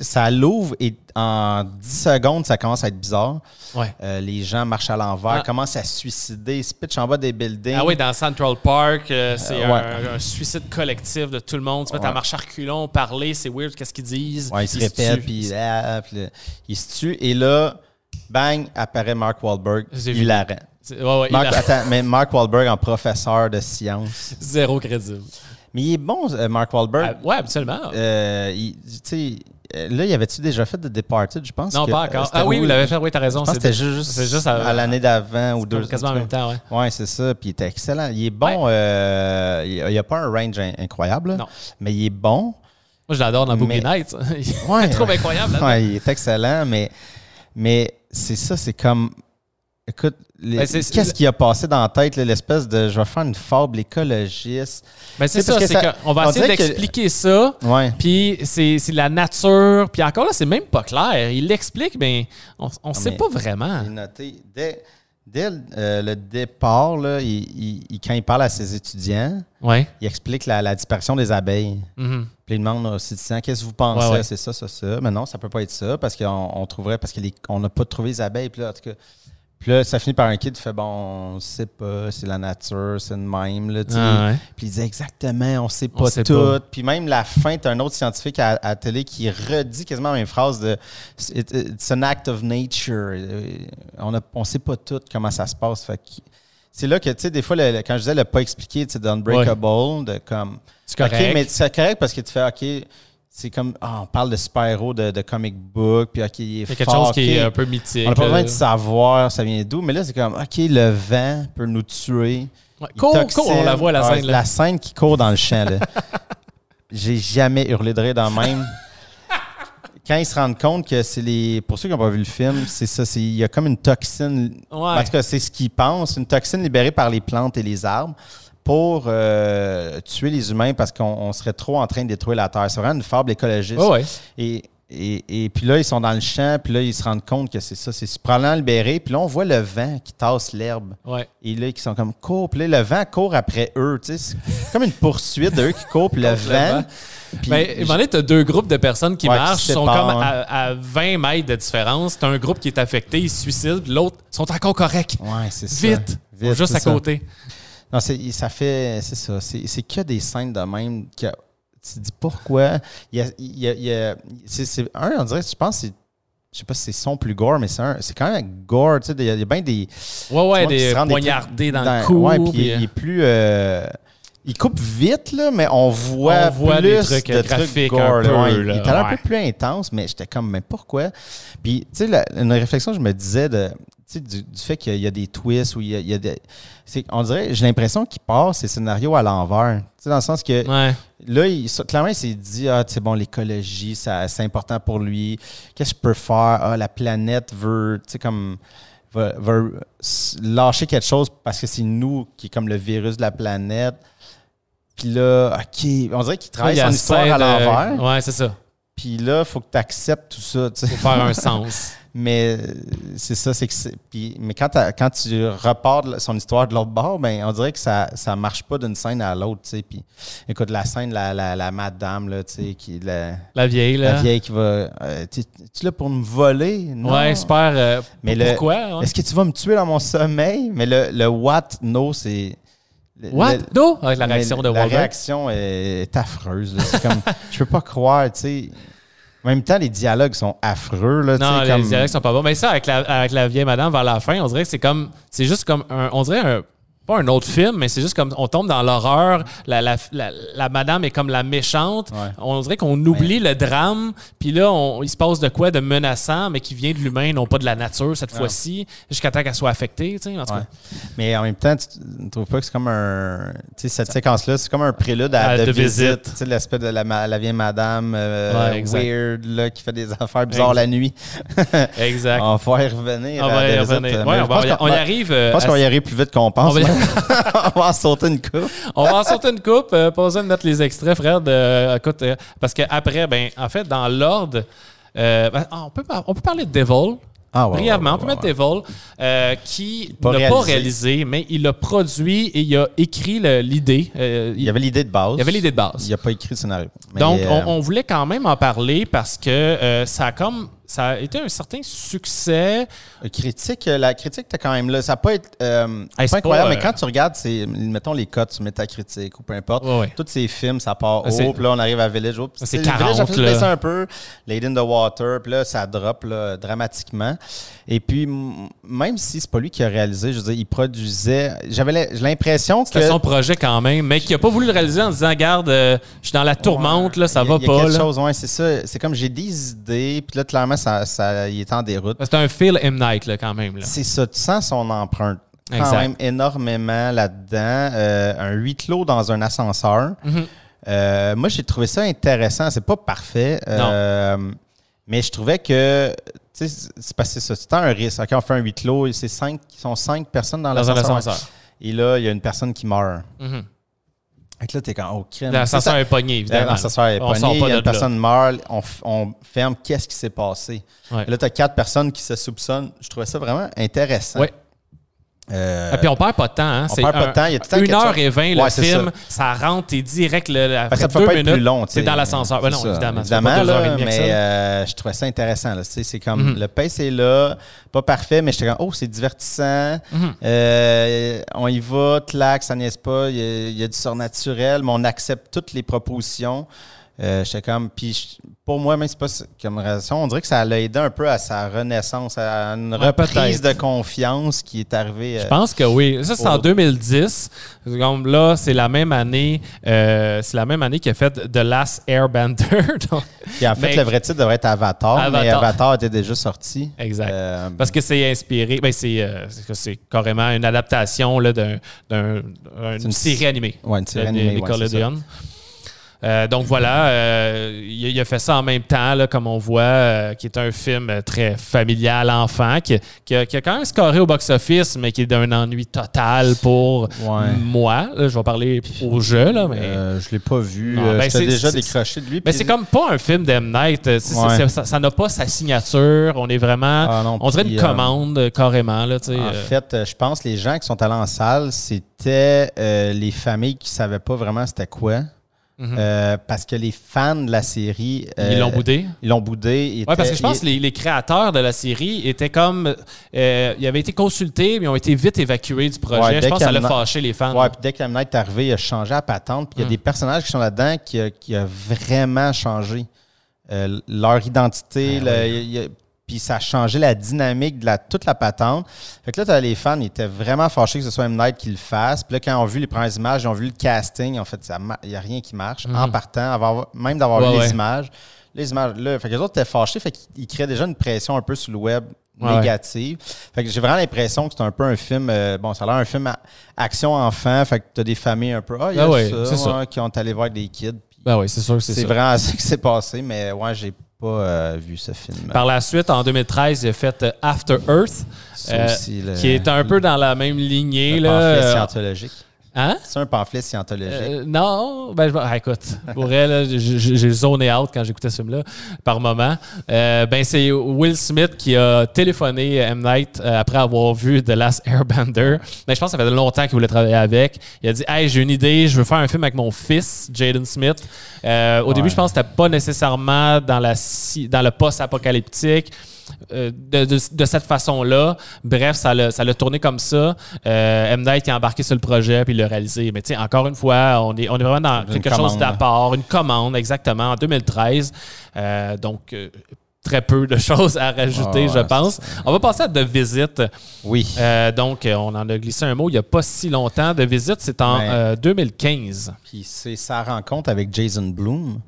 Ça l'ouvre et en 10 secondes, ça commence à être bizarre. Ouais. Euh, les gens marchent à l'envers, Ah. commencent à se suicider, se pitchent en bas des buildings. Ah oui, dans Central Park, euh, c'est Euh, ouais. un, un suicide collectif de tout le monde. Tu mets à Ouais. marcher à reculons, parler, c'est weird, qu'est-ce qu'ils disent? Ouais, ils se Ils répètent, puis ah, ils se tuent. Et là, bang, apparaît Mark Wahlberg. J'ai Il Ouais, ouais, il Mark, a attends, mais Mark Wahlberg en professeur de science. zéro crédible. Mais il est bon, euh, Mark Wahlberg. Ah, ouais, absolument. Euh, il- tu sais, euh, là, y avait-tu déjà fait de Departed, je pense? non, que- pas euh, encore. Ah oui, vous l'avez fait, oui, t'as raison. C'était juste, à, à- l'année d'avant ou deux. Quasiment en même temps, ouais. Ouais, c'est ça. Puis il était excellent. Il est bon. euh, il n'y a pas un range in- incroyable, là, Non. mais il est bon. Moi, je l'adore dans Boogie Nights. Ouais. je le trouve incroyable. là-dedans. Ouais, il est excellent, mais, mais c'est ça, c'est comme. Écoute, Ben, qu'est-ce qui a passé dans la tête, l'espèce de je vais faire une fable écologiste. Mais c'est C'est ça, c'est qu'on va on essayer que- d'expliquer ça. Ouais. Puis c'est la nature. Puis encore là, c'est même pas clair. Il l'explique, mais on, on sait mais- pas vraiment. Noté. Dès, dès le- euh, le départ, là, il, quand il parle à ses étudiants, Ouais. il explique la, la disparition des abeilles. Mhm. Puis il demande aux étudiants qu'est-ce que vous pensez? Ouais. C'est ça, ça, ça. Mais non, ça peut pas être ça parce qu'on on trouverait, parce qu'on n'a pas trouvé les abeilles. Puis là, en tout cas. Puis là, ça finit par un kid qui fait bon, on sait pas, c'est la nature, c'est le même. Là, tu sais. Ah, ouais. Puis il dit exactement, on sait On pas sait tout. pas. Puis même la fin, tu un autre scientifique à, télé qui redit quasiment la même phrase de It- It's an act of nature. Euh, On ne on sait pas tout comment ça se passe. Fait que c'est là que, tu sais, des fois, le- le- quand je disais le pas expliqué, c'est d'Unbreakable, de comme. C'est correct. OK, mais c'est correct parce que tu fais OK. C'est comme, ah, on parle de super-héros de, de comic book, puis OK, il est C'est quelque fort, chose qui est un peu mythique. On n'a pas besoin là. de savoir ça vient d'où, mais là, c'est comme, OK, le vent peut nous tuer. Ouais. Il Cours, toxine. cours, on la voit, la Ah, scène. là. La scène qui court dans le champ, là. J'ai jamais hurlé de rire dans le même. Quand ils se rendent compte que c'est les. Pour ceux qui n'ont pas vu le film, c'est ça. c'est- Il y a comme une toxine. Ouais. En tout cas, c'est ce qu'ils pensent. Une toxine libérée par les plantes et les arbres pour euh, tuer les humains parce qu'on on serait trop en train de détruire la Terre. C'est vraiment une fable écologiste. Ouais. Et, et, et puis là, ils sont dans le champ, puis là, ils se rendent compte que c'est ça. C'est probablement libéré. Puis là, on voit le vent qui tasse l'herbe. Ouais. Et là, qui sont comme cours. Puis là, le vent court après eux. Tu sais, c'est comme une poursuite d'eux qui courent, puis le vent. Puis Mais à un moment donné, t'as deux groupes de personnes qui Ouais, qui marchent, se sont comme à, à 20 mètres de différence. T'as un groupe qui est affecté, ils se suicident, puis l'autre sont encore corrects. Ouais, c'est ça. Vite, Vite, juste à ça. côté. Non, c'est, ça fait. C'est ça. C'est, que des scènes de même. Que, tu te dis pourquoi. Il y a, il y a- il y a- c'est, un, on dirait, je pense, que c'est. Je sais pas si c'est son plus gore, mais c'est, un, c'est quand même gore. Tu sais, il y a, bien des. Ouais, ouais, des poignardés dans, dans- le cou. Ouais, puis il est plus. euh, il coupe vite, là, mais on voit, On voit plus des trucs de graphiques gore, un là. peu, il là, était un peu plus intense, mais j'étais comme, mais pourquoi? Puis, tu sais, la- une réflexion que je me disais de, du, du fait qu'il y a des twists ou il y a, il y a des. On dirait, j'ai l'impression qu'il passe ces scénarios à l'envers. Tu sais, dans le sens que Ouais. là, il, clairement, il s'est dit, ah, c'est bon, l'écologie, c'est important pour lui. Qu'est-ce que je peux faire? Ah, la planète veut, tu sais, comme, va, va lâcher quelque chose parce que c'est nous qui est comme le virus de la planète. Puis là, OK, on dirait qu'il travaille Il son histoire à l'envers. Ouais, c'est ça. Puis là, il faut que tu acceptes tout ça. Pour faire un sens. Mais euh, c'est ça, c'est que. Puis, mais quand, tu repars son histoire de l'autre bord, ben, on dirait que ça ça marche pas d'une scène à l'autre. tu sais. Puis, écoute, la scène, la, la, la madame, là, tu sais, qui. La, La vieille, la là. vieille qui va. euh, tu là pour me voler? Non. Ouais, super. euh, Mais pourquoi? ouais? Est-ce que tu vas me tuer dans mon sommeil? Mais le, le what, no, c'est. What? le- No? Avec la mais réaction de La Wahlberg. réaction est affreuse. C'est comme. Je peux pas croire, tu sais. En même temps, les dialogues sont affreux. Là, Non, les comme- dialectes sont pas bons. Mais ça, avec la, avec la vieille madame vers la fin, on dirait que c'est comme. C'est juste comme un. On dirait un. Pas un autre film, mais c'est juste comme on tombe dans l'horreur. La, la, la, la madame est comme la méchante. Ouais. On dirait qu'on oublie le drame. Puis là, on- il se passe de quoi de menaçant, mais qui vient de l'humain, non pas de la nature cette fois-ci, jusqu'à temps qu'elle soit affectée. en tout cas. Mais en même temps, tu ne trouves pas que c'est comme un. Tu sais, cette séquence-là, c'est comme un prélude à, À de The visite. Visit. Tu sais, l'aspect de la, vieille madame euh, weird, là, qui fait des affaires bizarres Exact. la nuit. Exact. on va y revenir. on va y revenir. Ouais, on, va- on y arrive. euh, Je pense à- qu'on y arriver plus vite qu'on pense. On va en sauter une coupe. On va en sortir une coupe. Euh, pas besoin de mettre les extraits, Fred. Euh, écoute, euh, parce qu'après, ben, en fait, dans l'ordre, euh, ben, on, peut, par- on peut parler de Devil. Ah, ouais, Brièvement, ouais, on peut mettre Devil, euh, qui n'a pas réalisé. mais il a produit et il a écrit l'idée. Euh, Il y avait l'idée de base. il y avait l'idée de base. Il n'a pas écrit le scénario. Mais, Donc, euh, on, on voulait quand même en parler parce que ça a comme ça a été un certain succès. Critique, euh, la critique était quand même là. Ça n'a pas été euh, Hey, c'est pas incroyable, pas, mais euh, quand tu regardes, c'est, mettons les cotes sur Metacritic ou peu importe, Ouais, ouais. tous ces films, ça part Ah, haut, puis là, on arrive à Village. oups, c'est le 40, Village a fait un peu, Lady in the Water, puis là, ça drop là, dramatiquement. Et puis, même si c'est pas lui qui a réalisé, je veux dire, il produisait. J'avais l'impression que. C'était son projet quand même, mais qui n'a pas voulu le réaliser en disant Garde, euh, je suis dans la tourmente, là, ça y va y a pas. quelque là. chose, ouais, c'est ça. C'est comme j'ai des idées, puis là, clairement, ça, ça, il est en déroute. C'est un Phil M. Night, là, quand même. C'est ça, tu sens son empreinte quand Exact. même énormément là-dedans. Euh, un huis clos dans un ascenseur. Mhm. Euh, moi, j'ai trouvé ça intéressant. C'est pas parfait. euh, mais je trouvais que c'est c'est ça. C'est un risque. OK, on fait un huis clos. C'est cinq, sont cinq personnes dans, l'ascenseur. ascenseur. Et là, il y a une personne qui meurt. Mhm. Que là, t'es quand oh, crème. L'ascenseur est pogné, évidemment. L'ascenseur est On pogné, pas il y a de une là. personne meurt, on, ferme, qu'est-ce qui s'est passé? Ouais. Et là, tu as quatre personnes qui se soupçonnent. Je trouvais ça vraiment intéressant. Ouais. Euh, Et puis on perd pas de temps. Hein? on perd pas un- de temps. Il y a tout le temps Une quelque heure chose. et vingt, le Ouais, c'est film, ça. ça. rentre, t'es direct le, après Parce que ça peut deux pas être plus long. C'est dans l'ascenseur. Ben non, ça. évidemment. Évidemment, pas là, mais euh, je trouvais ça intéressant. C'est comme Mhm. le pace est là, pas parfait, mais j'étais comme, oh, c'est divertissant. Mhm. Euh, on y va, clac, ça n'est pas. Il y, a, il y a du surnaturel, mais on accepte toutes les propositions. Euh, j'étais comme, puis pour moi, même c'est pas comme relation, on dirait que ça l'a aidé un peu à sa renaissance, à une Ouais, reprise de confiance qui est arrivée. Je euh, pense que oui. Ça, c'est en au- 2010. Comme là, c'est la même année. euh, c'est la même année qu'il a fait The Last Airbender. Donc, Puis en fait, Mais- le vrai titre devrait être Avatar, mais Avatar. Était déjà sorti. Exact. Parce que c'est inspiré. Ben, c'est, carrément une adaptation d'une une série animée. ouais, une série de animée, ouais, c'est ça. Nickelodeon. Euh, donc voilà, euh, il, a- il a fait ça en même temps, là, comme on voit, euh, qui est un film très familial, enfant, qui, qui a, qui a quand même scoré au box-office, mais qui est d'un ennui total pour Ouais. moi. Là, je vais parler au jeu, là, mais, Euh, je l'ai pas vu. Non, Euh, ben, J'étais déjà décroché de lui. mais c'est comme pas un film d'M. Night. euh, Ouais. ça n'a pas sa signature. On est vraiment... Ah non, on dirait puis, une commande, carrément. Là, En fait, je pense que les gens qui sont allés en salle, c'était euh, les familles qui savaient pas vraiment c'était quoi. Mhm. Euh, parce que les fans de la série. euh, ils l'ont boudé? Ils l'ont boudé. Oui, parce que je pense que les, les créateurs de la série étaient comme. euh, ils avaient été consultés, mais ils ont été vite évacués du projet. Ouais, je pense que ça l'a a- fâché les fans. Ouais, puis dès que Night est arrivé, il a changé la patente. Puis il y a Mm. des personnages qui sont là-dedans qui, qui a vraiment changé euh, leur identité. Ah le- il y a- puis ça a changé la dynamique de la, toute la patente. Fait que là, t'as les fans, ils étaient vraiment fâchés que ce soit M. Night qui le fasse. Puis là, quand ils ont vu les premières images, ils ont vu le casting. En fait, il n'y a rien qui marche. Mhm. En partant, avoir- même d'avoir Ouais, vu ouais. les images. Les images, là, fait que les autres étaient fâchés. Fait qu'ils créaient déjà une pression un peu sur le web Ouais, négative. Fait que j'ai vraiment l'impression que c'est un peu un film. euh, bon, ça a l'air un film à- action-enfant. Fait que t'as des familles un peu. Ah, il y a Ah ouais, ça, c'est ça. ouais, qui ont allé voir des kids. Ben oui, c'est sûr que c'est C'est ça. vraiment ça qui s'est passé, mais ouais, j'ai pas euh, vu ce film. Par la suite, en 2013, il a fait euh, After Earth, euh, aussi, le- qui est un peu dans la même lignée. le Là, scientologique. Hein? C'est un pamphlet scientologique. Euh, non, ben, je, ah, écoute, pour elle, j'ai zoné out quand j'écoutais ce film-là, par moment. Euh, ben, c'est Will Smith qui a téléphoné M. Night euh, après avoir vu The Last Airbender. Ben, je pense que ça fait longtemps qu'il voulait travailler avec. Il a dit Hey, j'ai une idée, je veux faire un film avec mon fils, Jaden Smith. au début, je pense que c'était pas nécessairement dans, la, dans le post-apocalyptique. Euh, de, cette façon-là. Bref, ça l'a tourné comme ça. Euh, M. Night a embarqué sur le projet puis il l'a réalisé. Mais tu sais, encore une fois, on est, on est vraiment dans quelque chose d'apport, une commande, exactement, en 2013. Euh, donc, très peu de choses à rajouter, ah je pense. On va passer à De Visite. Oui. donc, on en a glissé un mot il n'y a pas si longtemps. De Visite, c'est en 2015. Puis c'est sa rencontre avec Jason Bloom.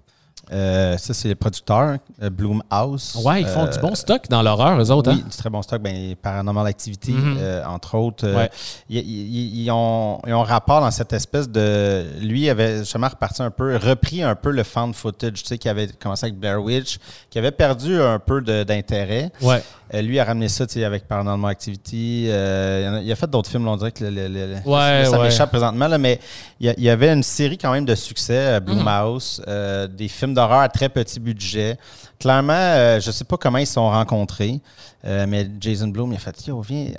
Euh, ça, c'est les producteurs, euh, Bloomhouse. Ouais, ils font du bon euh, stock dans l'horreur, eux autres. Oui, hein? du très bon stock. Ben, Paranormal Activity, mhm. entre autres. Ils, ont, ils ont rapport dans cette espèce de. Lui avait justement reparti un peu, repris un peu le found footage, tu sais, qui avait commencé avec Blair Witch, qui avait perdu un peu d'intérêt. Ouais. Euh, lui a ramené ça avec Paranormal Activity. Euh, il, a, fait d'autres films, on dirait que ça m'échappe présentement, mais il y, avait une série quand même de succès, Blue Mouse, mhm. des films d'horreur à très petit budget. Clairement, je ne sais pas comment ils se sont rencontrés, mais Jason Bloom, il a fait Yo, viens,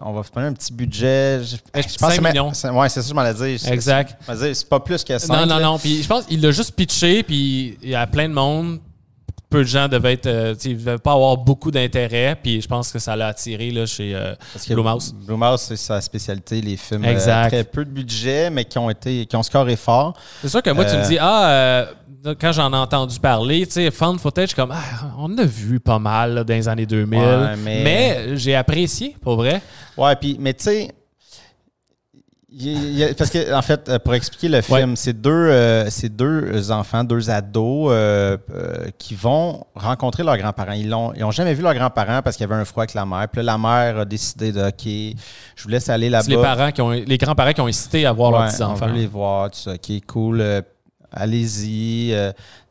on, va faire un petit budget. Je, je pense 5 millions. Oui, c'est ça, je m'en ai dit. Exact. C'est pas plus que ça. Non, non, non. Puis je pense qu'il l'a juste pitché, puis il y a plein de monde peu de gens devaient être, euh, devaient pas avoir beaucoup d'intérêt, puis je pense que ça l'a attiré là, chez euh, Blumhouse. Blumhouse, c'est sa spécialité, les films euh, très peu de budget, mais qui ont été, qui ont scoré fort. C'est sûr que moi, tu me dis, ah, quand j'en ai entendu parler, tu sais, fan footage, comme, ah, on a vu pas mal dans les années 2000, mais, j'ai apprécié, pour vrai. Ouais, puis, mais tu sais, parce que, en fait, euh, pour expliquer le film, c'est deux, euh, deux enfants, deux ados euh, qui vont rencontrer leurs grands-parents. Ils n'ont ils ont jamais vu leurs grands-parents parce qu'il y avait un froid avec la mère. Puis là, la mère a décidé de, OK, je vous laisse aller là-bas. C'est les parents qui ont, les grands-parents qui ont hésité à voir leurs petits-enfants. On veut les voir, tout ça. OK, cool. Allez-y.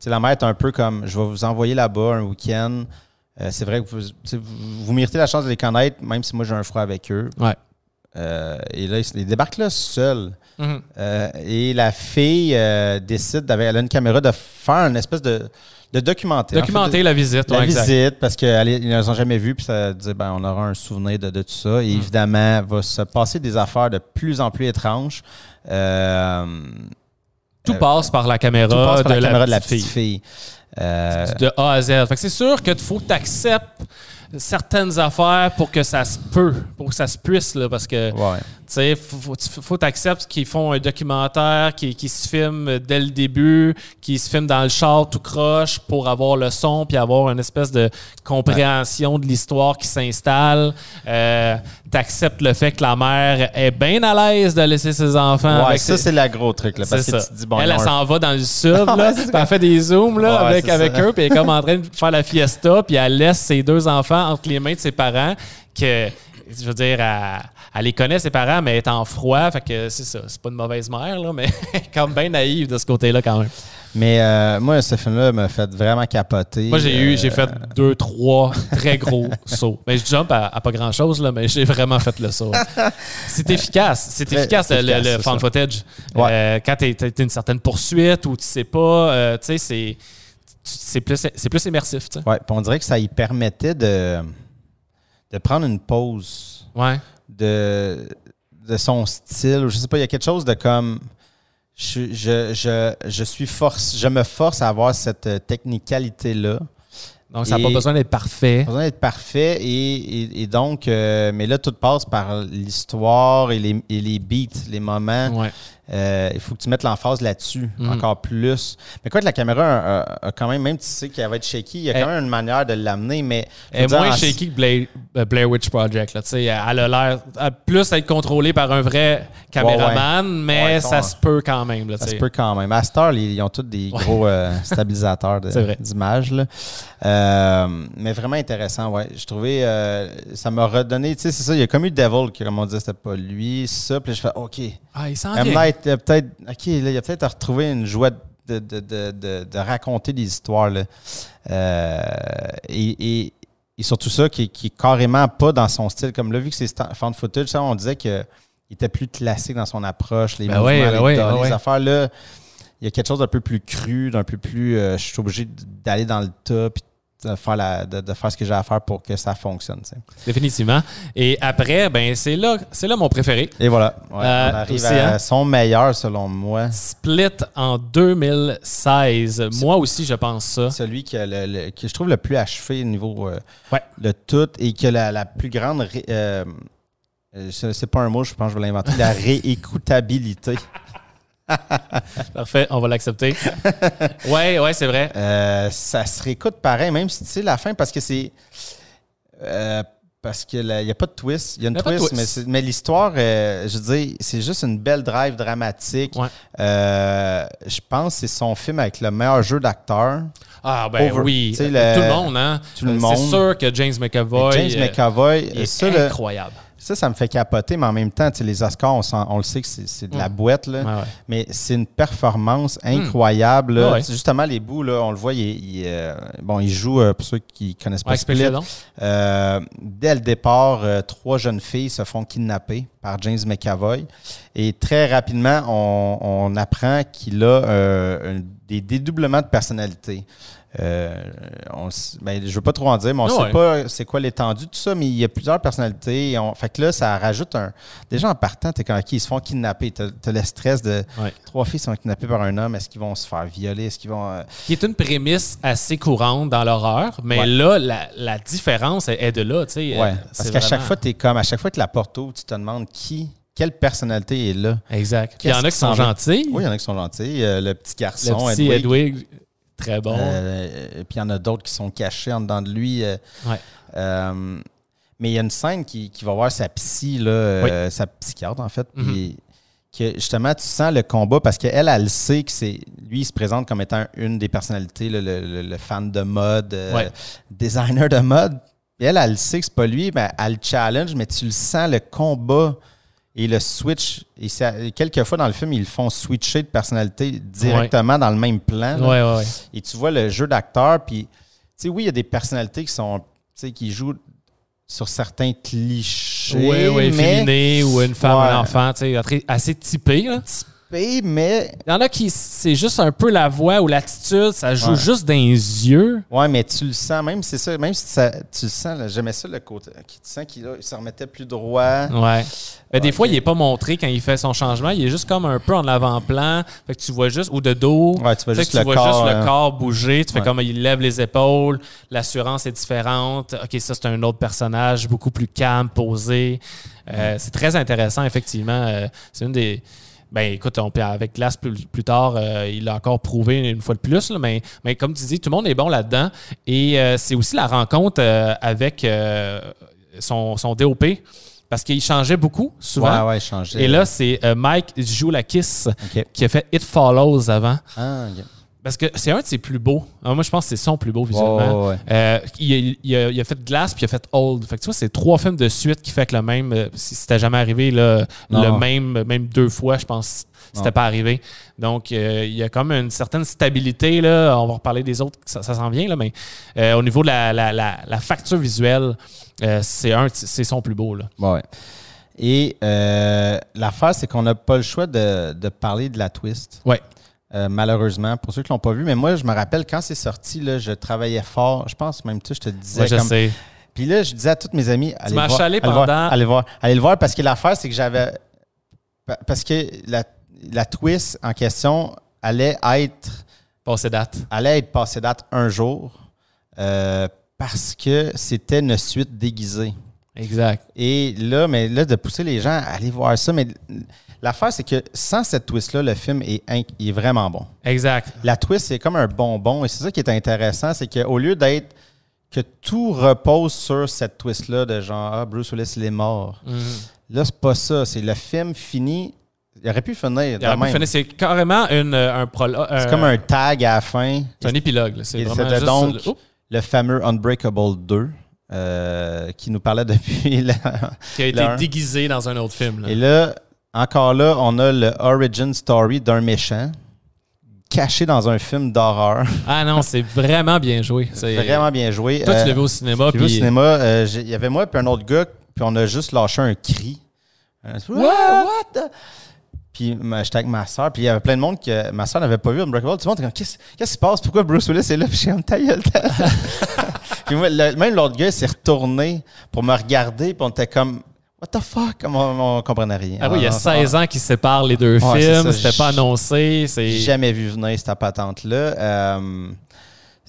la mère est un peu comme, je vais vous envoyer là-bas un week-end. c'est vrai que vous, vous méritez la chance de les connaître, même si moi j'ai un froid avec eux. Ouais. Euh, et là, il débarque là seul. Mhm. Euh, et la fille euh, décide, avec, elle a une caméra, de faire une espèce de, de documenter. Documenter la visite. La visite, parce qu'ils ne les ont jamais vus, puis ça dit, ben, on aura un souvenir de, tout ça. Et mhm. évidemment, va se passer des affaires de plus en plus étranges. tout passe par la caméra, de, la caméra de la petite fille. de A à Z. c'est sûr que faut que tu acceptes certaines affaires pour que ça se peut, pour que ça se puisse, là, parce que sais, faut, faut, t'accepter qu'ils font un documentaire qui, qui, se filme dès le début, qui se filme dans le char tout croche pour avoir le son puis avoir une espèce de compréhension de l'histoire qui s'installe. Euh, t'acceptes le fait que la mère est bien à l'aise de laisser ses enfants. Ouais, ça, c'est le gros truc. Là, parce que tu dis, bon, elle, elle s'en va dans le sud, là, elle fait des zooms là, avec, avec eux, puis elle est comme en train de faire la fiesta, puis elle laisse ses deux enfants entre les mains de ses parents, que, je veux dire, elle, les connaît, ses parents, mais elle est en froid, fait que c'est ça. C'est pas une mauvaise mère, là, mais comme bien naïve de ce côté-là quand même. Mais euh, moi, ce film-là m'a fait vraiment capoter. Moi, j'ai eu, j'ai fait euh, deux, trois très gros sauts. Mais je jump à, pas grand-chose, là, mais j'ai vraiment fait le saut. C'est efficace. C'est efficace, le, le, fan footage. Euh, quand tu es, une certaine poursuite ou tu sais pas, tu sais, c'est c'est plus, plus immersif. Oui, on dirait que ça y permettait de, de prendre une pause ouais. De, de son style. Je sais pas, il y a quelque chose de comme. Je, je, je, suis force, je me force à avoir cette technicalité-là. Donc, ça n'a pas besoin d'être parfait. Pas besoin d'être parfait. Et, et, donc, euh, mais là, tout passe par l'histoire et les, et les beats, les moments. Ouais. Euh, il faut que tu mettes l'emphase là-dessus mhm. encore plus. Mais quoi que la caméra a, quand même, même tu sais qu'elle va être shaky, il y a quand même une manière de l'amener, mais... Elle est moins shaky que Blair, euh, Blair Witch Project. Là, elle a l'air plus être contrôlée par un vrai caméraman, mais ça se peut quand même. Là, ça se peut quand même. À Star, ils ont tous des gros euh, stabilisateurs d'images. mais vraiment intéressant, ouais. Je trouvais... ça m'a redonné... Tu sais, c'est ça, il y a comme eu Devil, qui, comme on dit, c'était pas lui, ça. Puis je fais, OK... Ah, il s'en il a peut-être OK, là, il a peut-être à retrouver une joie de, de, de, de raconter des histoires. Là. Euh, et, et, et, surtout ça, qui, qui est carrément pas dans son style. Comme là, vu que c'est fan footage, ça, on disait que il était plus classique dans son approche, les Ben mouvements, ouais, les, ben ouais, ben les affaires là. Il y a quelque chose d'un peu plus cru, d'un peu plus. euh, je suis obligé d'aller dans le tas puis de faire, la, de, de faire ce que j'ai à faire pour que ça fonctionne. Définitivement. Et après, ben c'est là, c'est là mon préféré. Et voilà. Ouais, Euh, on arrive à hein? son meilleur selon moi. Split en 2016. Moi aussi, je pense ça. Celui qui a le, le- que je trouve le plus achevé au niveau euh, Ouais. le tout et qui a la, la plus grande. euh, euh, c'est c'est pas un mot, je pense que je vais l'inventer. La réécoutabilité. Parfait, on va l'accepter. ouais, ouais, c'est vrai. Euh, ça se réécoute pareil, même si tu sais la fin, parce que c'est. euh, parce qu'il n'y a pas de twist. Il y a une Y a twist, twist. mais, c'est- mais l'histoire, euh, je veux dire, c'est juste une belle drive dramatique. Ouais. Euh, je pense que c'est son film avec le meilleur jeu d'acteur. Ah, ben Over- oui. Tout le- monde, hein? tout le monde. C'est sûr que James McAvoy. James McAvoy, est incroyable. Ça, ça me fait capoter, mais en même temps, tu sais, les Oscars, on, le sait que c'est de la Mm. boîte, là. Ouais. mais c'est une performance incroyable. là. Ouais. Justement, les bouts, là, on le voit, il, il, euh, bon, il joue, euh, pour ceux qui connaissent pas Ouais, Split, euh, dès le départ, trois jeunes filles se font kidnapper par James McAvoy. Et très rapidement, on, on apprend qu'il a des dédoublements de personnalité. Euh, on ben, je veux pas trop en dire, mais on ne sait ouais. pas c'est quoi l'étendue de tout ça, mais il y a plusieurs personnalités. Et on- fait que là, ça rajoute un. Déjà en partant, tu es OK, ils se font kidnapper. Tu as, le stress de Ouais. trois filles sont kidnappées par un homme. Est-ce qu'ils vont se faire violer? Est-ce qu'ils vont. euh, Qui est une prémisse assez courante dans l'horreur, mais Ouais. là, la, la différence est de là. tu sais. Ouais. Euh, Parce qu'à chaque fois, tu es comme, à chaque fois que la porte ouvre, tu te demandes qui, quelle personnalité est là. Exact. Il y en a qui sont gentils. Oui, il y en a qui sont gentils. Euh, le petit Le garçon, petit Edwig. Edwig, très bon. Euh, et puis il y en a d'autres qui sont cachés en dedans de lui. euh, Ouais. euh, mais il y a une scène qui, qui va voir sa psy, là, euh, sa psychiatre en fait. Mhm. Puis que justement, tu sens le combat parce qu'elle, elle sait que c'est. Lui, il se présente comme étant une des personnalités, le, le- le fan de mode, euh, Ouais. designer de mode. Elle, elle sait que c'est pas lui, mais elle le challenge, mais tu le sens, le combat et le switch. Et ça- quelquefois dans le film, ils le font switcher de personnalité directement dans le même plan. là. Ouais, ouais, ouais. Et tu vois le jeu d'acteur, puis, tu sais, oui, il y a des personnalités qui sont, tu sais, qui jouent sur certains clichés, Oui, oui, mais, féminin ou une femme, Ouais. un enfant, tu sais, assez typé. là. Mais, Il y en a qui, c'est juste un peu la voix ou l'attitude, ça joue Ouais. juste dans les yeux. ouais, mais tu le sens, même c'est ça, même si ça, tu le sens, j'aimais ça le côté, tu sens qu'il se remettait plus droit. Ouais. Mais des fois, il n'est pas montré quand il fait son changement. Il est juste comme un peu en avant-plan. Fait que tu vois juste, ou de dos. Ouais, tu vois juste que tu le vois corps, juste hein. le corps bouger. Tu fais comme il lève les épaules. L'assurance est différente. OK, ça, c'est un autre personnage, beaucoup plus calme, posé. Euh, C'est très intéressant, effectivement. Euh, c'est une des. Ben écoute, on avec Glass plus, plus tard, euh, il a encore prouvé une fois de plus, là, mais, mais comme tu dis, tout le monde est bon là-dedans. Et euh, c'est aussi la rencontre euh, avec son, son DOP, parce qu'il changeait beaucoup, souvent. Ouais, ouais, changer. Et là, c'est Mike joue la Kiss qui a fait It Follows avant. Ah, ok. Parce que c'est un de ses plus beaux. Ah, moi, je pense que c'est son plus beau visuellement. Ouais. Euh, il, a- il a, il a fait Glass puis il a fait Old. Fait que tu vois, c'est trois films de suite qui fait que le même. euh, Si c'était jamais arrivé, là, le même, même deux fois, je pense. C'était pas arrivé. Donc, euh, il y a comme une certaine stabilité. Là. On va reparler des autres, ça, ça s'en vient. Là, mais au niveau de la, la, la, la facture visuelle, c'est un, c'est son plus beau. Là. Ouais. Et l'affaire, c'est qu'on n'a pas le choix de, de parler de la twist. Ouais. Euh, malheureusement, pour ceux qui l'ont pas vu, mais moi, je me rappelle quand c'est sorti, là, je travaillais fort. Je pense même, tu je te disais Moi, je comme- sais. Puis là, je disais à tous mes amis, allez m'as voir, allez voir, pendant- allez voir, allez le voir, parce que l'affaire, c'est que j'avais, pa- parce que la, la twist en question allait être, Passé date. allait être passée date un jour, euh, parce que c'était une suite déguisée. Exact. Et là, mais là, de pousser les gens à aller voir ça, mais l'affaire, c'est que sans cette twist-là, le film est, inc- il est vraiment bon. Exact. La twist, c'est comme un bonbon. Et c'est ça qui est intéressant, c'est qu'au lieu d'être que tout repose sur cette twist-là de genre Ah, Bruce Willis, il est mort. Mhm. Là, c'est pas ça. C'est le film fini. Il aurait pu finir. Il aurait pu finir- C'est carrément une, euh, un prologue. C'est comme un tag à la fin. C'est un épilogue. C'est donc le- le fameux Unbreakable 2 euh, qui nous parlait depuis. la- qui a été déguisé dans un autre film. là. Et là, encore là, on a le origin story d'un méchant caché dans un film d'horreur. Ah non, c'est vraiment bien joué. C'est- Vraiment bien joué. Toi, tu Euh, l'as vu au cinéma. Vu au puis- cinéma, euh, il y avait moi et un autre gars, puis on a juste lâché un cri. Euh, what? what the? Puis j'étais avec ma soeur, puis il y avait plein de monde que ma soeur n'avait pas vu Unbreakable. Tout le monde était comme, qu'est-ce qui se passe? Pourquoi Bruce Willis est là? Puis j'ai comme, ta gueule, ta gueule. Puis moi, le- même l'autre gars s'est retourné pour me regarder, puis on était comme, what the fuck? On, on comprenait rien. Ah oui, il y a non, 16 ans qui séparent les deux Ouais, films. C'était pas annoncé. J'ai jamais vu venir cette patente-là. Euh,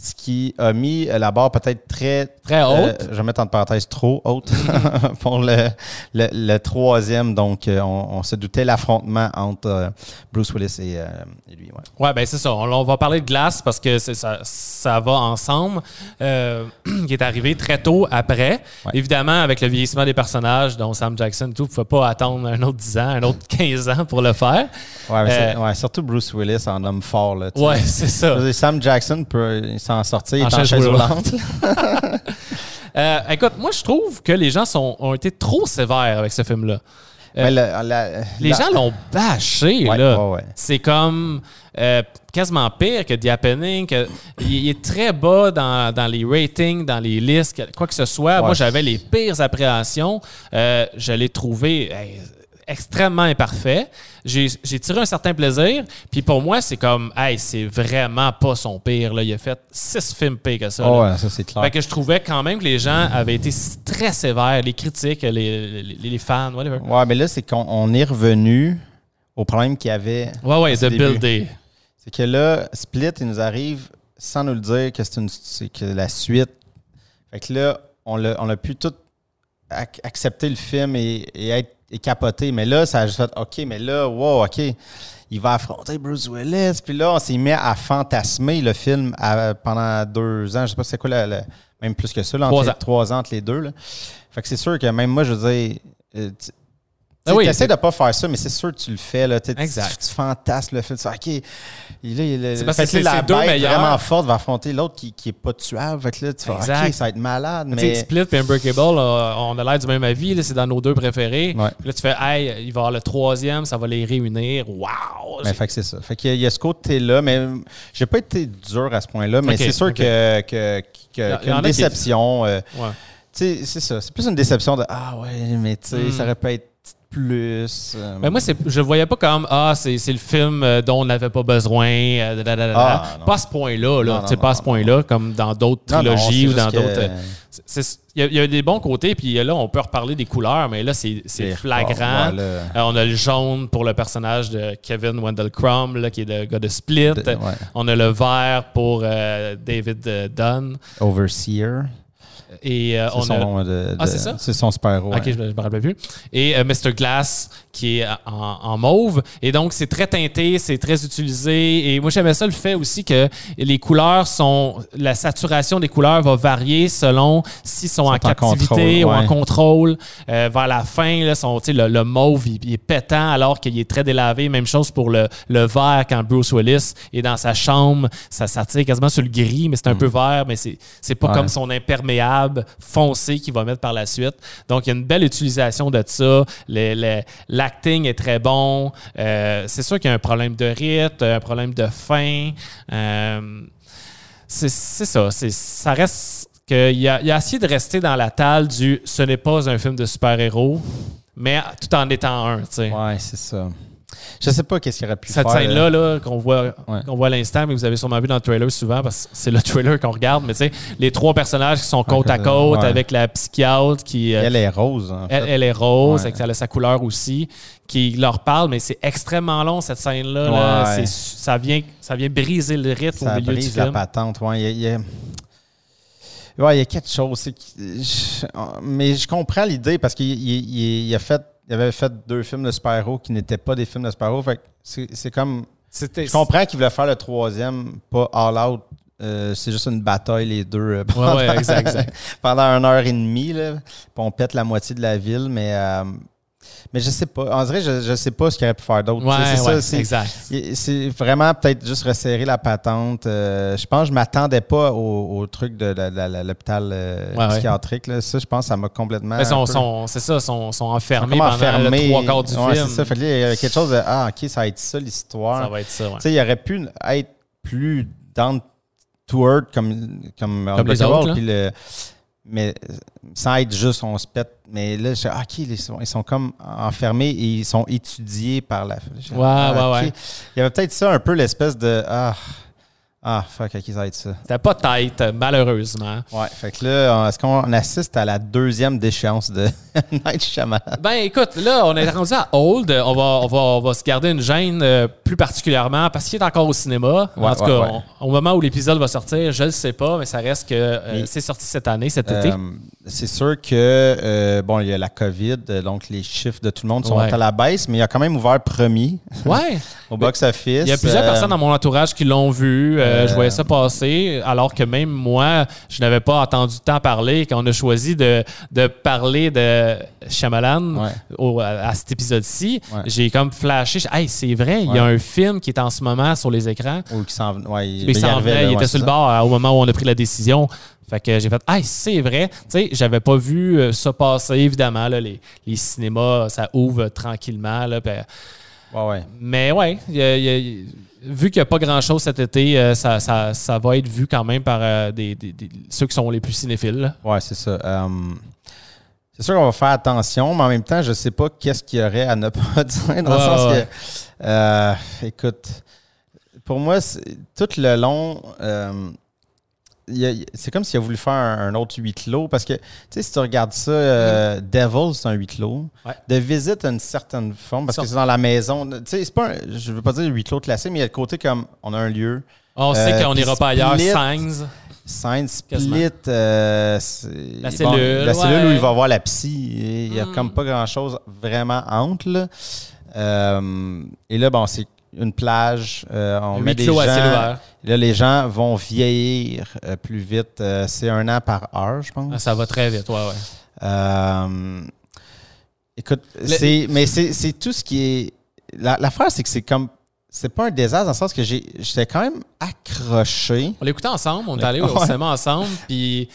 ce qui a mis la barre peut-être très. très euh, haute? je vais mettre entre parenthèses trop haute pour le, le, le troisième. Donc, euh, on, on se doutait l'affrontement entre euh, Bruce Willis et, euh, et lui. Ouais. Ouais, ben c'est ça. On, on va parler de glace parce que ça, ça va ensemble. Qui est arrivé très tôt après. Ouais. Évidemment, avec le vieillissement des personnages, dont Sam Jackson et tout, ne pouvait pas attendre un autre 10 ans, un autre 15 ans pour le faire. Ouais, mais c'est- ouais, surtout Bruce Willis en homme fort. Là. Ouais, c'est ça. Sam Jackson peut s'en sortir, il En est en chaise chaise roulante. Euh, écoute, moi, je trouve que les gens sont, ont été trop sévères avec ce film-là. Euh, Mais la- la- Les la- gens l'ont bâché, Ouais, là. ouais, ouais. C'est comme euh, quasiment pire que The Happening. que- il, il est très bas dans, dans les ratings, dans les listes, quoi que ce soit. Moi, j'avais les pires appréhensions. Je l'ai trouvé hey, extrêmement imparfait. J'ai tiré un certain plaisir. Puis pour moi, c'est comme, hey, c'est vraiment pas son pire. Là. Il a fait six films pires que ça. Oh, ouais, ça, c'est clair. Fait que je trouvais quand même que les gens avaient été très sévères, les critiques, les, les, les fans, whatever. Ouais, mais là, c'est qu'on on est revenu au problème qu'il y avait. Ouais, ouais, The. Building. C'est que là, Split, il nous arrive sans nous le dire que c'est que la suite. Fait que là, on l'a on a pu tout ac- accepter le film et, et être et capoter. Mais là, ça a juste fait OK, mais là, wow, OK. Il va affronter Bruce Willis. Puis là, on s'est mis à fantasmer le film à- pendant deux ans. Je sais pas c'est quoi, la- la- même plus que ça, là, entre Trois les- ans. trois ans entre les deux. Là. Fait que c'est sûr que même moi, je veux dire. Tu- Ah oui, tu essaies de pas faire ça, mais c'est sûr que tu le fais. Là, Tu- Exact. tu fantasmes le film. Tu fais, OK, il, là, il, C'est parce que c'est la bête meilleurs. vraiment forte va affronter l'autre qui, qui est pas tuable. Fait que là, tu fais, Exact. OK, ça va être malade. Tu sais, Mais Split et Unbreakable, on a l'air du même avis. là, C'est dans nos deux préférés. Ouais. Puis Là, tu fais, hey, il va y avoir le troisième, ça va les réunir. Wow! Mais fait que c'est ça. Fait qu'il y a- il y a ce côté-là, mais j'ai pas été dur à ce point-là, mais c'est sûr que, que, qu'une qui- déception. euh, Ouais. tu sais, c'est ça. C'est plus une déception de Ah ouais, mais tu sais, Hmm. ça aurait pu être plus. euh, Mais moi, je le voyais pas comme Ah, c'est, le film euh, dont on n'avait pas besoin. euh, da, da, da, da, Ah, pas à ce point-là. Là, pas à ce point-là, comme dans d'autres non, non, trilogies ou dans d'autres. Il y, a- il y a des bons côtés, puis là, on peut reparler des couleurs, mais là, c'est, flagrant. Euh, on a le jaune pour le personnage de Kevin Wendell Crumb, là, qui est le gars de Split. de- ouais. On a le vert pour David Dunn. Overseer. Et euh, C'est on son a. nom de, de- Ah, c'est ça? C'est son. Ok, ouais. je, me- je me rappelle plus. Et euh, Mr. Glass, qui est en, en mauve. Et donc, c'est très teinté, c'est très utilisé. Et moi, j'aimais ça le fait aussi que les couleurs sont. La saturation des couleurs va varier selon s'ils sont, en en captivité contrôle, ou en contrôle. Euh, vers la fin, là, sont, tu sais, le, le mauve, il, il est pétant alors qu'il est très délavé. Même chose pour le, le vert quand Bruce Willis est dans sa chambre. Ça s'attire quasiment sur le gris, mais c'est un peu vert, mais c'est, c'est pas Mm. Ouais. comme son imperméable foncé qu'il va mettre par la suite. Donc, il y a une belle utilisation de ça. L'acting est très bon. Euh, c'est sûr qu'il y a un problème de rythme, un problème de fin. Euh, c'est, ça. Ça reste qu'il a, il a essayé de rester dans la talle du ce n'est pas un film de super-héros, mais tout en étant un. tu sais. Ouais, c'est ça. Je sais pas qu'est-ce qu'il aurait pu Cette faire. scène-là là, qu'on voit, Ouais. qu'on voit à l'instant, mais vous avez sûrement vu dans le trailer souvent, parce que c'est le trailer qu'on regarde, mais tu sais, les trois personnages qui sont côte à côte, ouais. avec la psychiatre qui. euh, Elle est rose, en fait. elle, elle est rose, Ouais. avec ça a sa couleur aussi, qui leur parle, mais c'est extrêmement long cette scène-là. là. Ouais. C'est- Ça, vient, ça vient briser le rythme au ça milieu du brise la film. patente. Ouais, il y a- il y a- Ouais, il y a quelque chose. c'est Mais je comprends l'idée parce qu'il il- il- il a fait, il avait fait deux films de super-héros qui n'étaient pas des films de super-héros. Fait c'est comme. Je comprends qu'il voulait faire le troisième, pas all out. Euh, c'est juste une bataille, les deux. euh, pendant, ouais, exact, exact. pendant une heure et demie. Là, on pète la moitié de la ville, mais. Mais je sais pas. En vrai, je, je sais pas ce qu'il aurait pu faire d'autre. Ouais, c'est ouais, ça, c'est- exact. C'est vraiment peut-être juste resserrer la patente. Euh, je pense que je m'attendais pas au, au truc de l'hôpital euh, Ouais, psychiatrique. là. Ça, je pense que ça m'a complètement. Mais c'est ça, sont, sont enfermés m'a pendant enfermé. le trois quarts du film. c'est ça. Fait il y a quelque chose de Ah, ok, ça va être ça l'histoire. Ça va être ça, ouais. Tu sais, il aurait pu être plus down to earth comme, comme, Comme les autres, là. Puis le- mais euh, sans être juste on se pète. Mais là, je OK, ils sont, ils sont comme enfermés et ils sont étudiés par la. Ouais, ouais, ouais. Il y avait peut-être ça un peu l'espèce de Ah, ah, fuck, va être ça. C'était pas tête, malheureusement. Ouais, fait que là, est-ce qu'on assiste à la deuxième déchéance de Night Shyamalan? Ben écoute, là, on est rendu à Old. On va, on va, on va se garder une gêne euh, plus particulièrement parce qu'il est encore au cinéma. en tout cas, au moment où l'épisode va sortir, je ne sais pas, mais ça reste que euh, c'est sorti cette année, cet été. Euh, c'est sûr que, bon, il y a la COVID, donc les chiffres de tout le monde sont à la baisse, mais il a quand même ouvert premier. Ouais. au box-office. Il y a plusieurs personnes dans mon entourage qui l'ont vu. Euh, je voyais ça passer, alors que même moi, je n'avais pas entendu tant parler. Quand on a choisi de, de parler de Shyamalan à, cet épisode-ci, j'ai comme flashé. Hey, c'est vrai, il y a un film qui est en ce moment sur les écrans. Ou qui s'en il, il était sur le bord au moment où on a pris la décision. Fait que j'ai fait, ah, c'est vrai. Tu sais, j'avais pas vu euh, ça passer, évidemment. Là, les, les cinémas, ça ouvre tranquillement. Là, ouais, ouais. Mais ouais, il y a, vu qu'il n'y a pas grand-chose cet été, euh, ça, ça, va être vu quand même par euh, des, ceux qui sont les plus cinéphiles. Oui, c'est ça. Euh, c'est sûr qu'on va faire attention, mais en même temps, je ne sais pas qu'est-ce qu'il y aurait à ne pas dire. Dans le sens que, écoute, pour moi, tout le long, c'est comme s'il a voulu faire un, autre huit clos parce que, tu sais, si tu regardes ça, euh, Devil, c'est un huit clos. De visite une certaine forme parce que c'est dans la maison. Tu sais, c'est pas un, je veux pas dire huit clos classé, mais il y a le côté comme on a un lieu. On sait euh, qu'on n'ira pas ailleurs. Signs. Signs, Split. Euh, la cellule. la cellule où il va voir la psy. Il y a hmm. comme pas grand-chose vraiment entre. Là. et là, bon, c'est une plage. Euh, on met des gens, Là, les gens vont vieillir euh, plus vite. Euh, c'est un an par heure, je pense. Ah, ça va très vite, ouais, ouais. écoute, c'est, mais c'est, tout ce qui est. La, l'affaire, c'est que c'est comme. C'est pas un désastre dans le sens que j'ai, j'étais quand même accroché. On l'écoutait ensemble, on est allé au cinéma ensemble, puis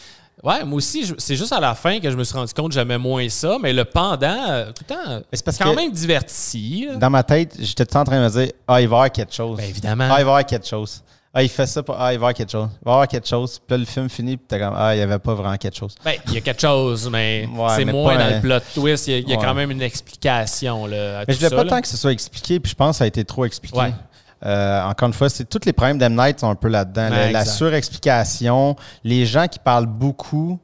Ouais, moi aussi, c'est juste à la fin que je me suis rendu compte que j'aimais moins ça, mais le pendant, euh, tout le temps, c'est quand même diverti. Dans ma tête, j'étais tout le temps en train de me dire Ah, il va y avoir quelque chose. Ben, évidemment. Ah, il va y avoir quelque chose. Ah, il fait ça pour. Ah, il va y avoir quelque chose. Il va y avoir quelque chose. Puis là, le film finit, puis t'es comme Ah, il n'y avait pas vraiment quelque chose. Ben, il y a quelque chose, mais c'est moins dans le plot twist. Il y a, quand même une explication. Là, mais je voulais pas tant que ce soit expliqué, puis je pense que ça a été trop expliqué. Euh, encore une fois, c'est tous les problèmes d'M Night sont un peu là-dedans. la, surexplication, les gens qui parlent beaucoup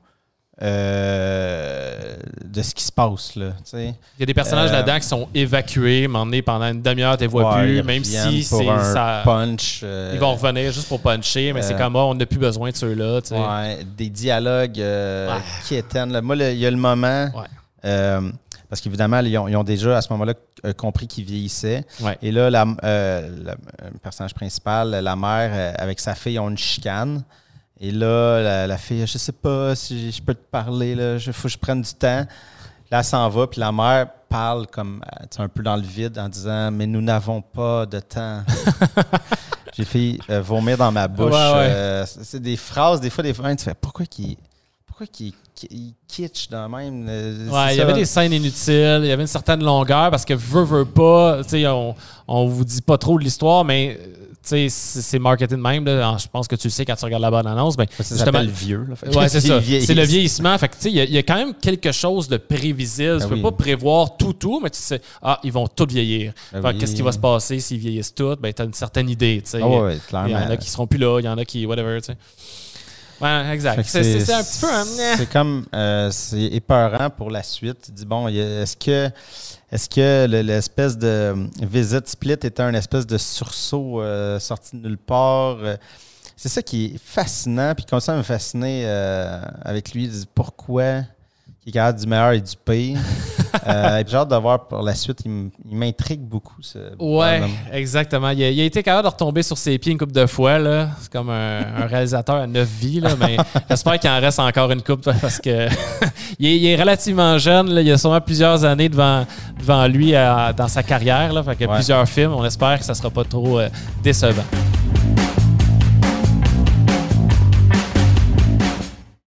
euh, de ce qui se passe. Là, il y a des personnages euh, là-dedans qui sont évacués, m'emmener pendant une demi-heure, tu les vois plus, même si c'est ça. Punch. ils vont revenir juste pour puncher, mais c'est comme oh, on n'a plus besoin de ceux-là. Ouais, des dialogues qui éteignent. Moi, il y a le moment. Parce qu'évidemment, ils ont, déjà à ce moment-là euh, compris qu'ils vieillissaient. Et là, la, euh, le personnage principal, la mère, euh, avec sa fille, ont une chicane. Et là, la, fille, je sais pas si je peux te parler, il faut que je prenne du temps. Là, elle s'en va, puis la mère parle comme un peu dans le vide en disant Mais nous n'avons pas de temps. J'ai fait vomir dans ma bouche. c'est des phrases, des fois, des fois, tu fais Pourquoi qu'il pourquoi qu'il kitsch dans même. Euh, ouais, il y avait des scènes inutiles, il y avait une certaine longueur parce que veut, veut pas, tu sais, on, on vous dit pas trop de l'histoire, mais c'est marketing même. Là. Je pense que tu le sais quand tu regardes la bonne annonce. Ben, c'est justement le vieux. Ouais, c'est ça. C'est le vieillissement. Fait il y, a quand même quelque chose de prévisible. tu ben peux pas prévoir tout, tout, mais tu sais, ah, ils vont tous vieillir. Ben qu'est-ce qui va se passer s'ils vieillissent tous? Ben, tu as une certaine idée. Ah il y en a qui seront plus là, il y en a qui, whatever. sais. Ouais, exact. C'est un petit peu un... C'est comme, euh, c'est épeurant pour la suite. Tu dis, bon, est-ce que, est-ce que l'espèce de visite split était un espèce de sursaut euh, sorti de nulle part? C'est ça qui est fascinant, puis comme ça me fasciner euh, avec lui. Pourquoi qui est capable du meilleur et du pire. euh, j'ai hâte de voir pour la suite. Il m'intrigue beaucoup. Ce ouais, exactement. Il a, été capable de retomber sur ses pieds une couple de fois. C'est comme un, réalisateur à neuf vies. Là, mais j'espère qu'il en reste encore une coupe parce que il, est, relativement jeune. Il a sûrement plusieurs années devant, devant lui dans sa carrière. Là, fait que plusieurs films. On espère que ça ne sera pas trop euh, décevant.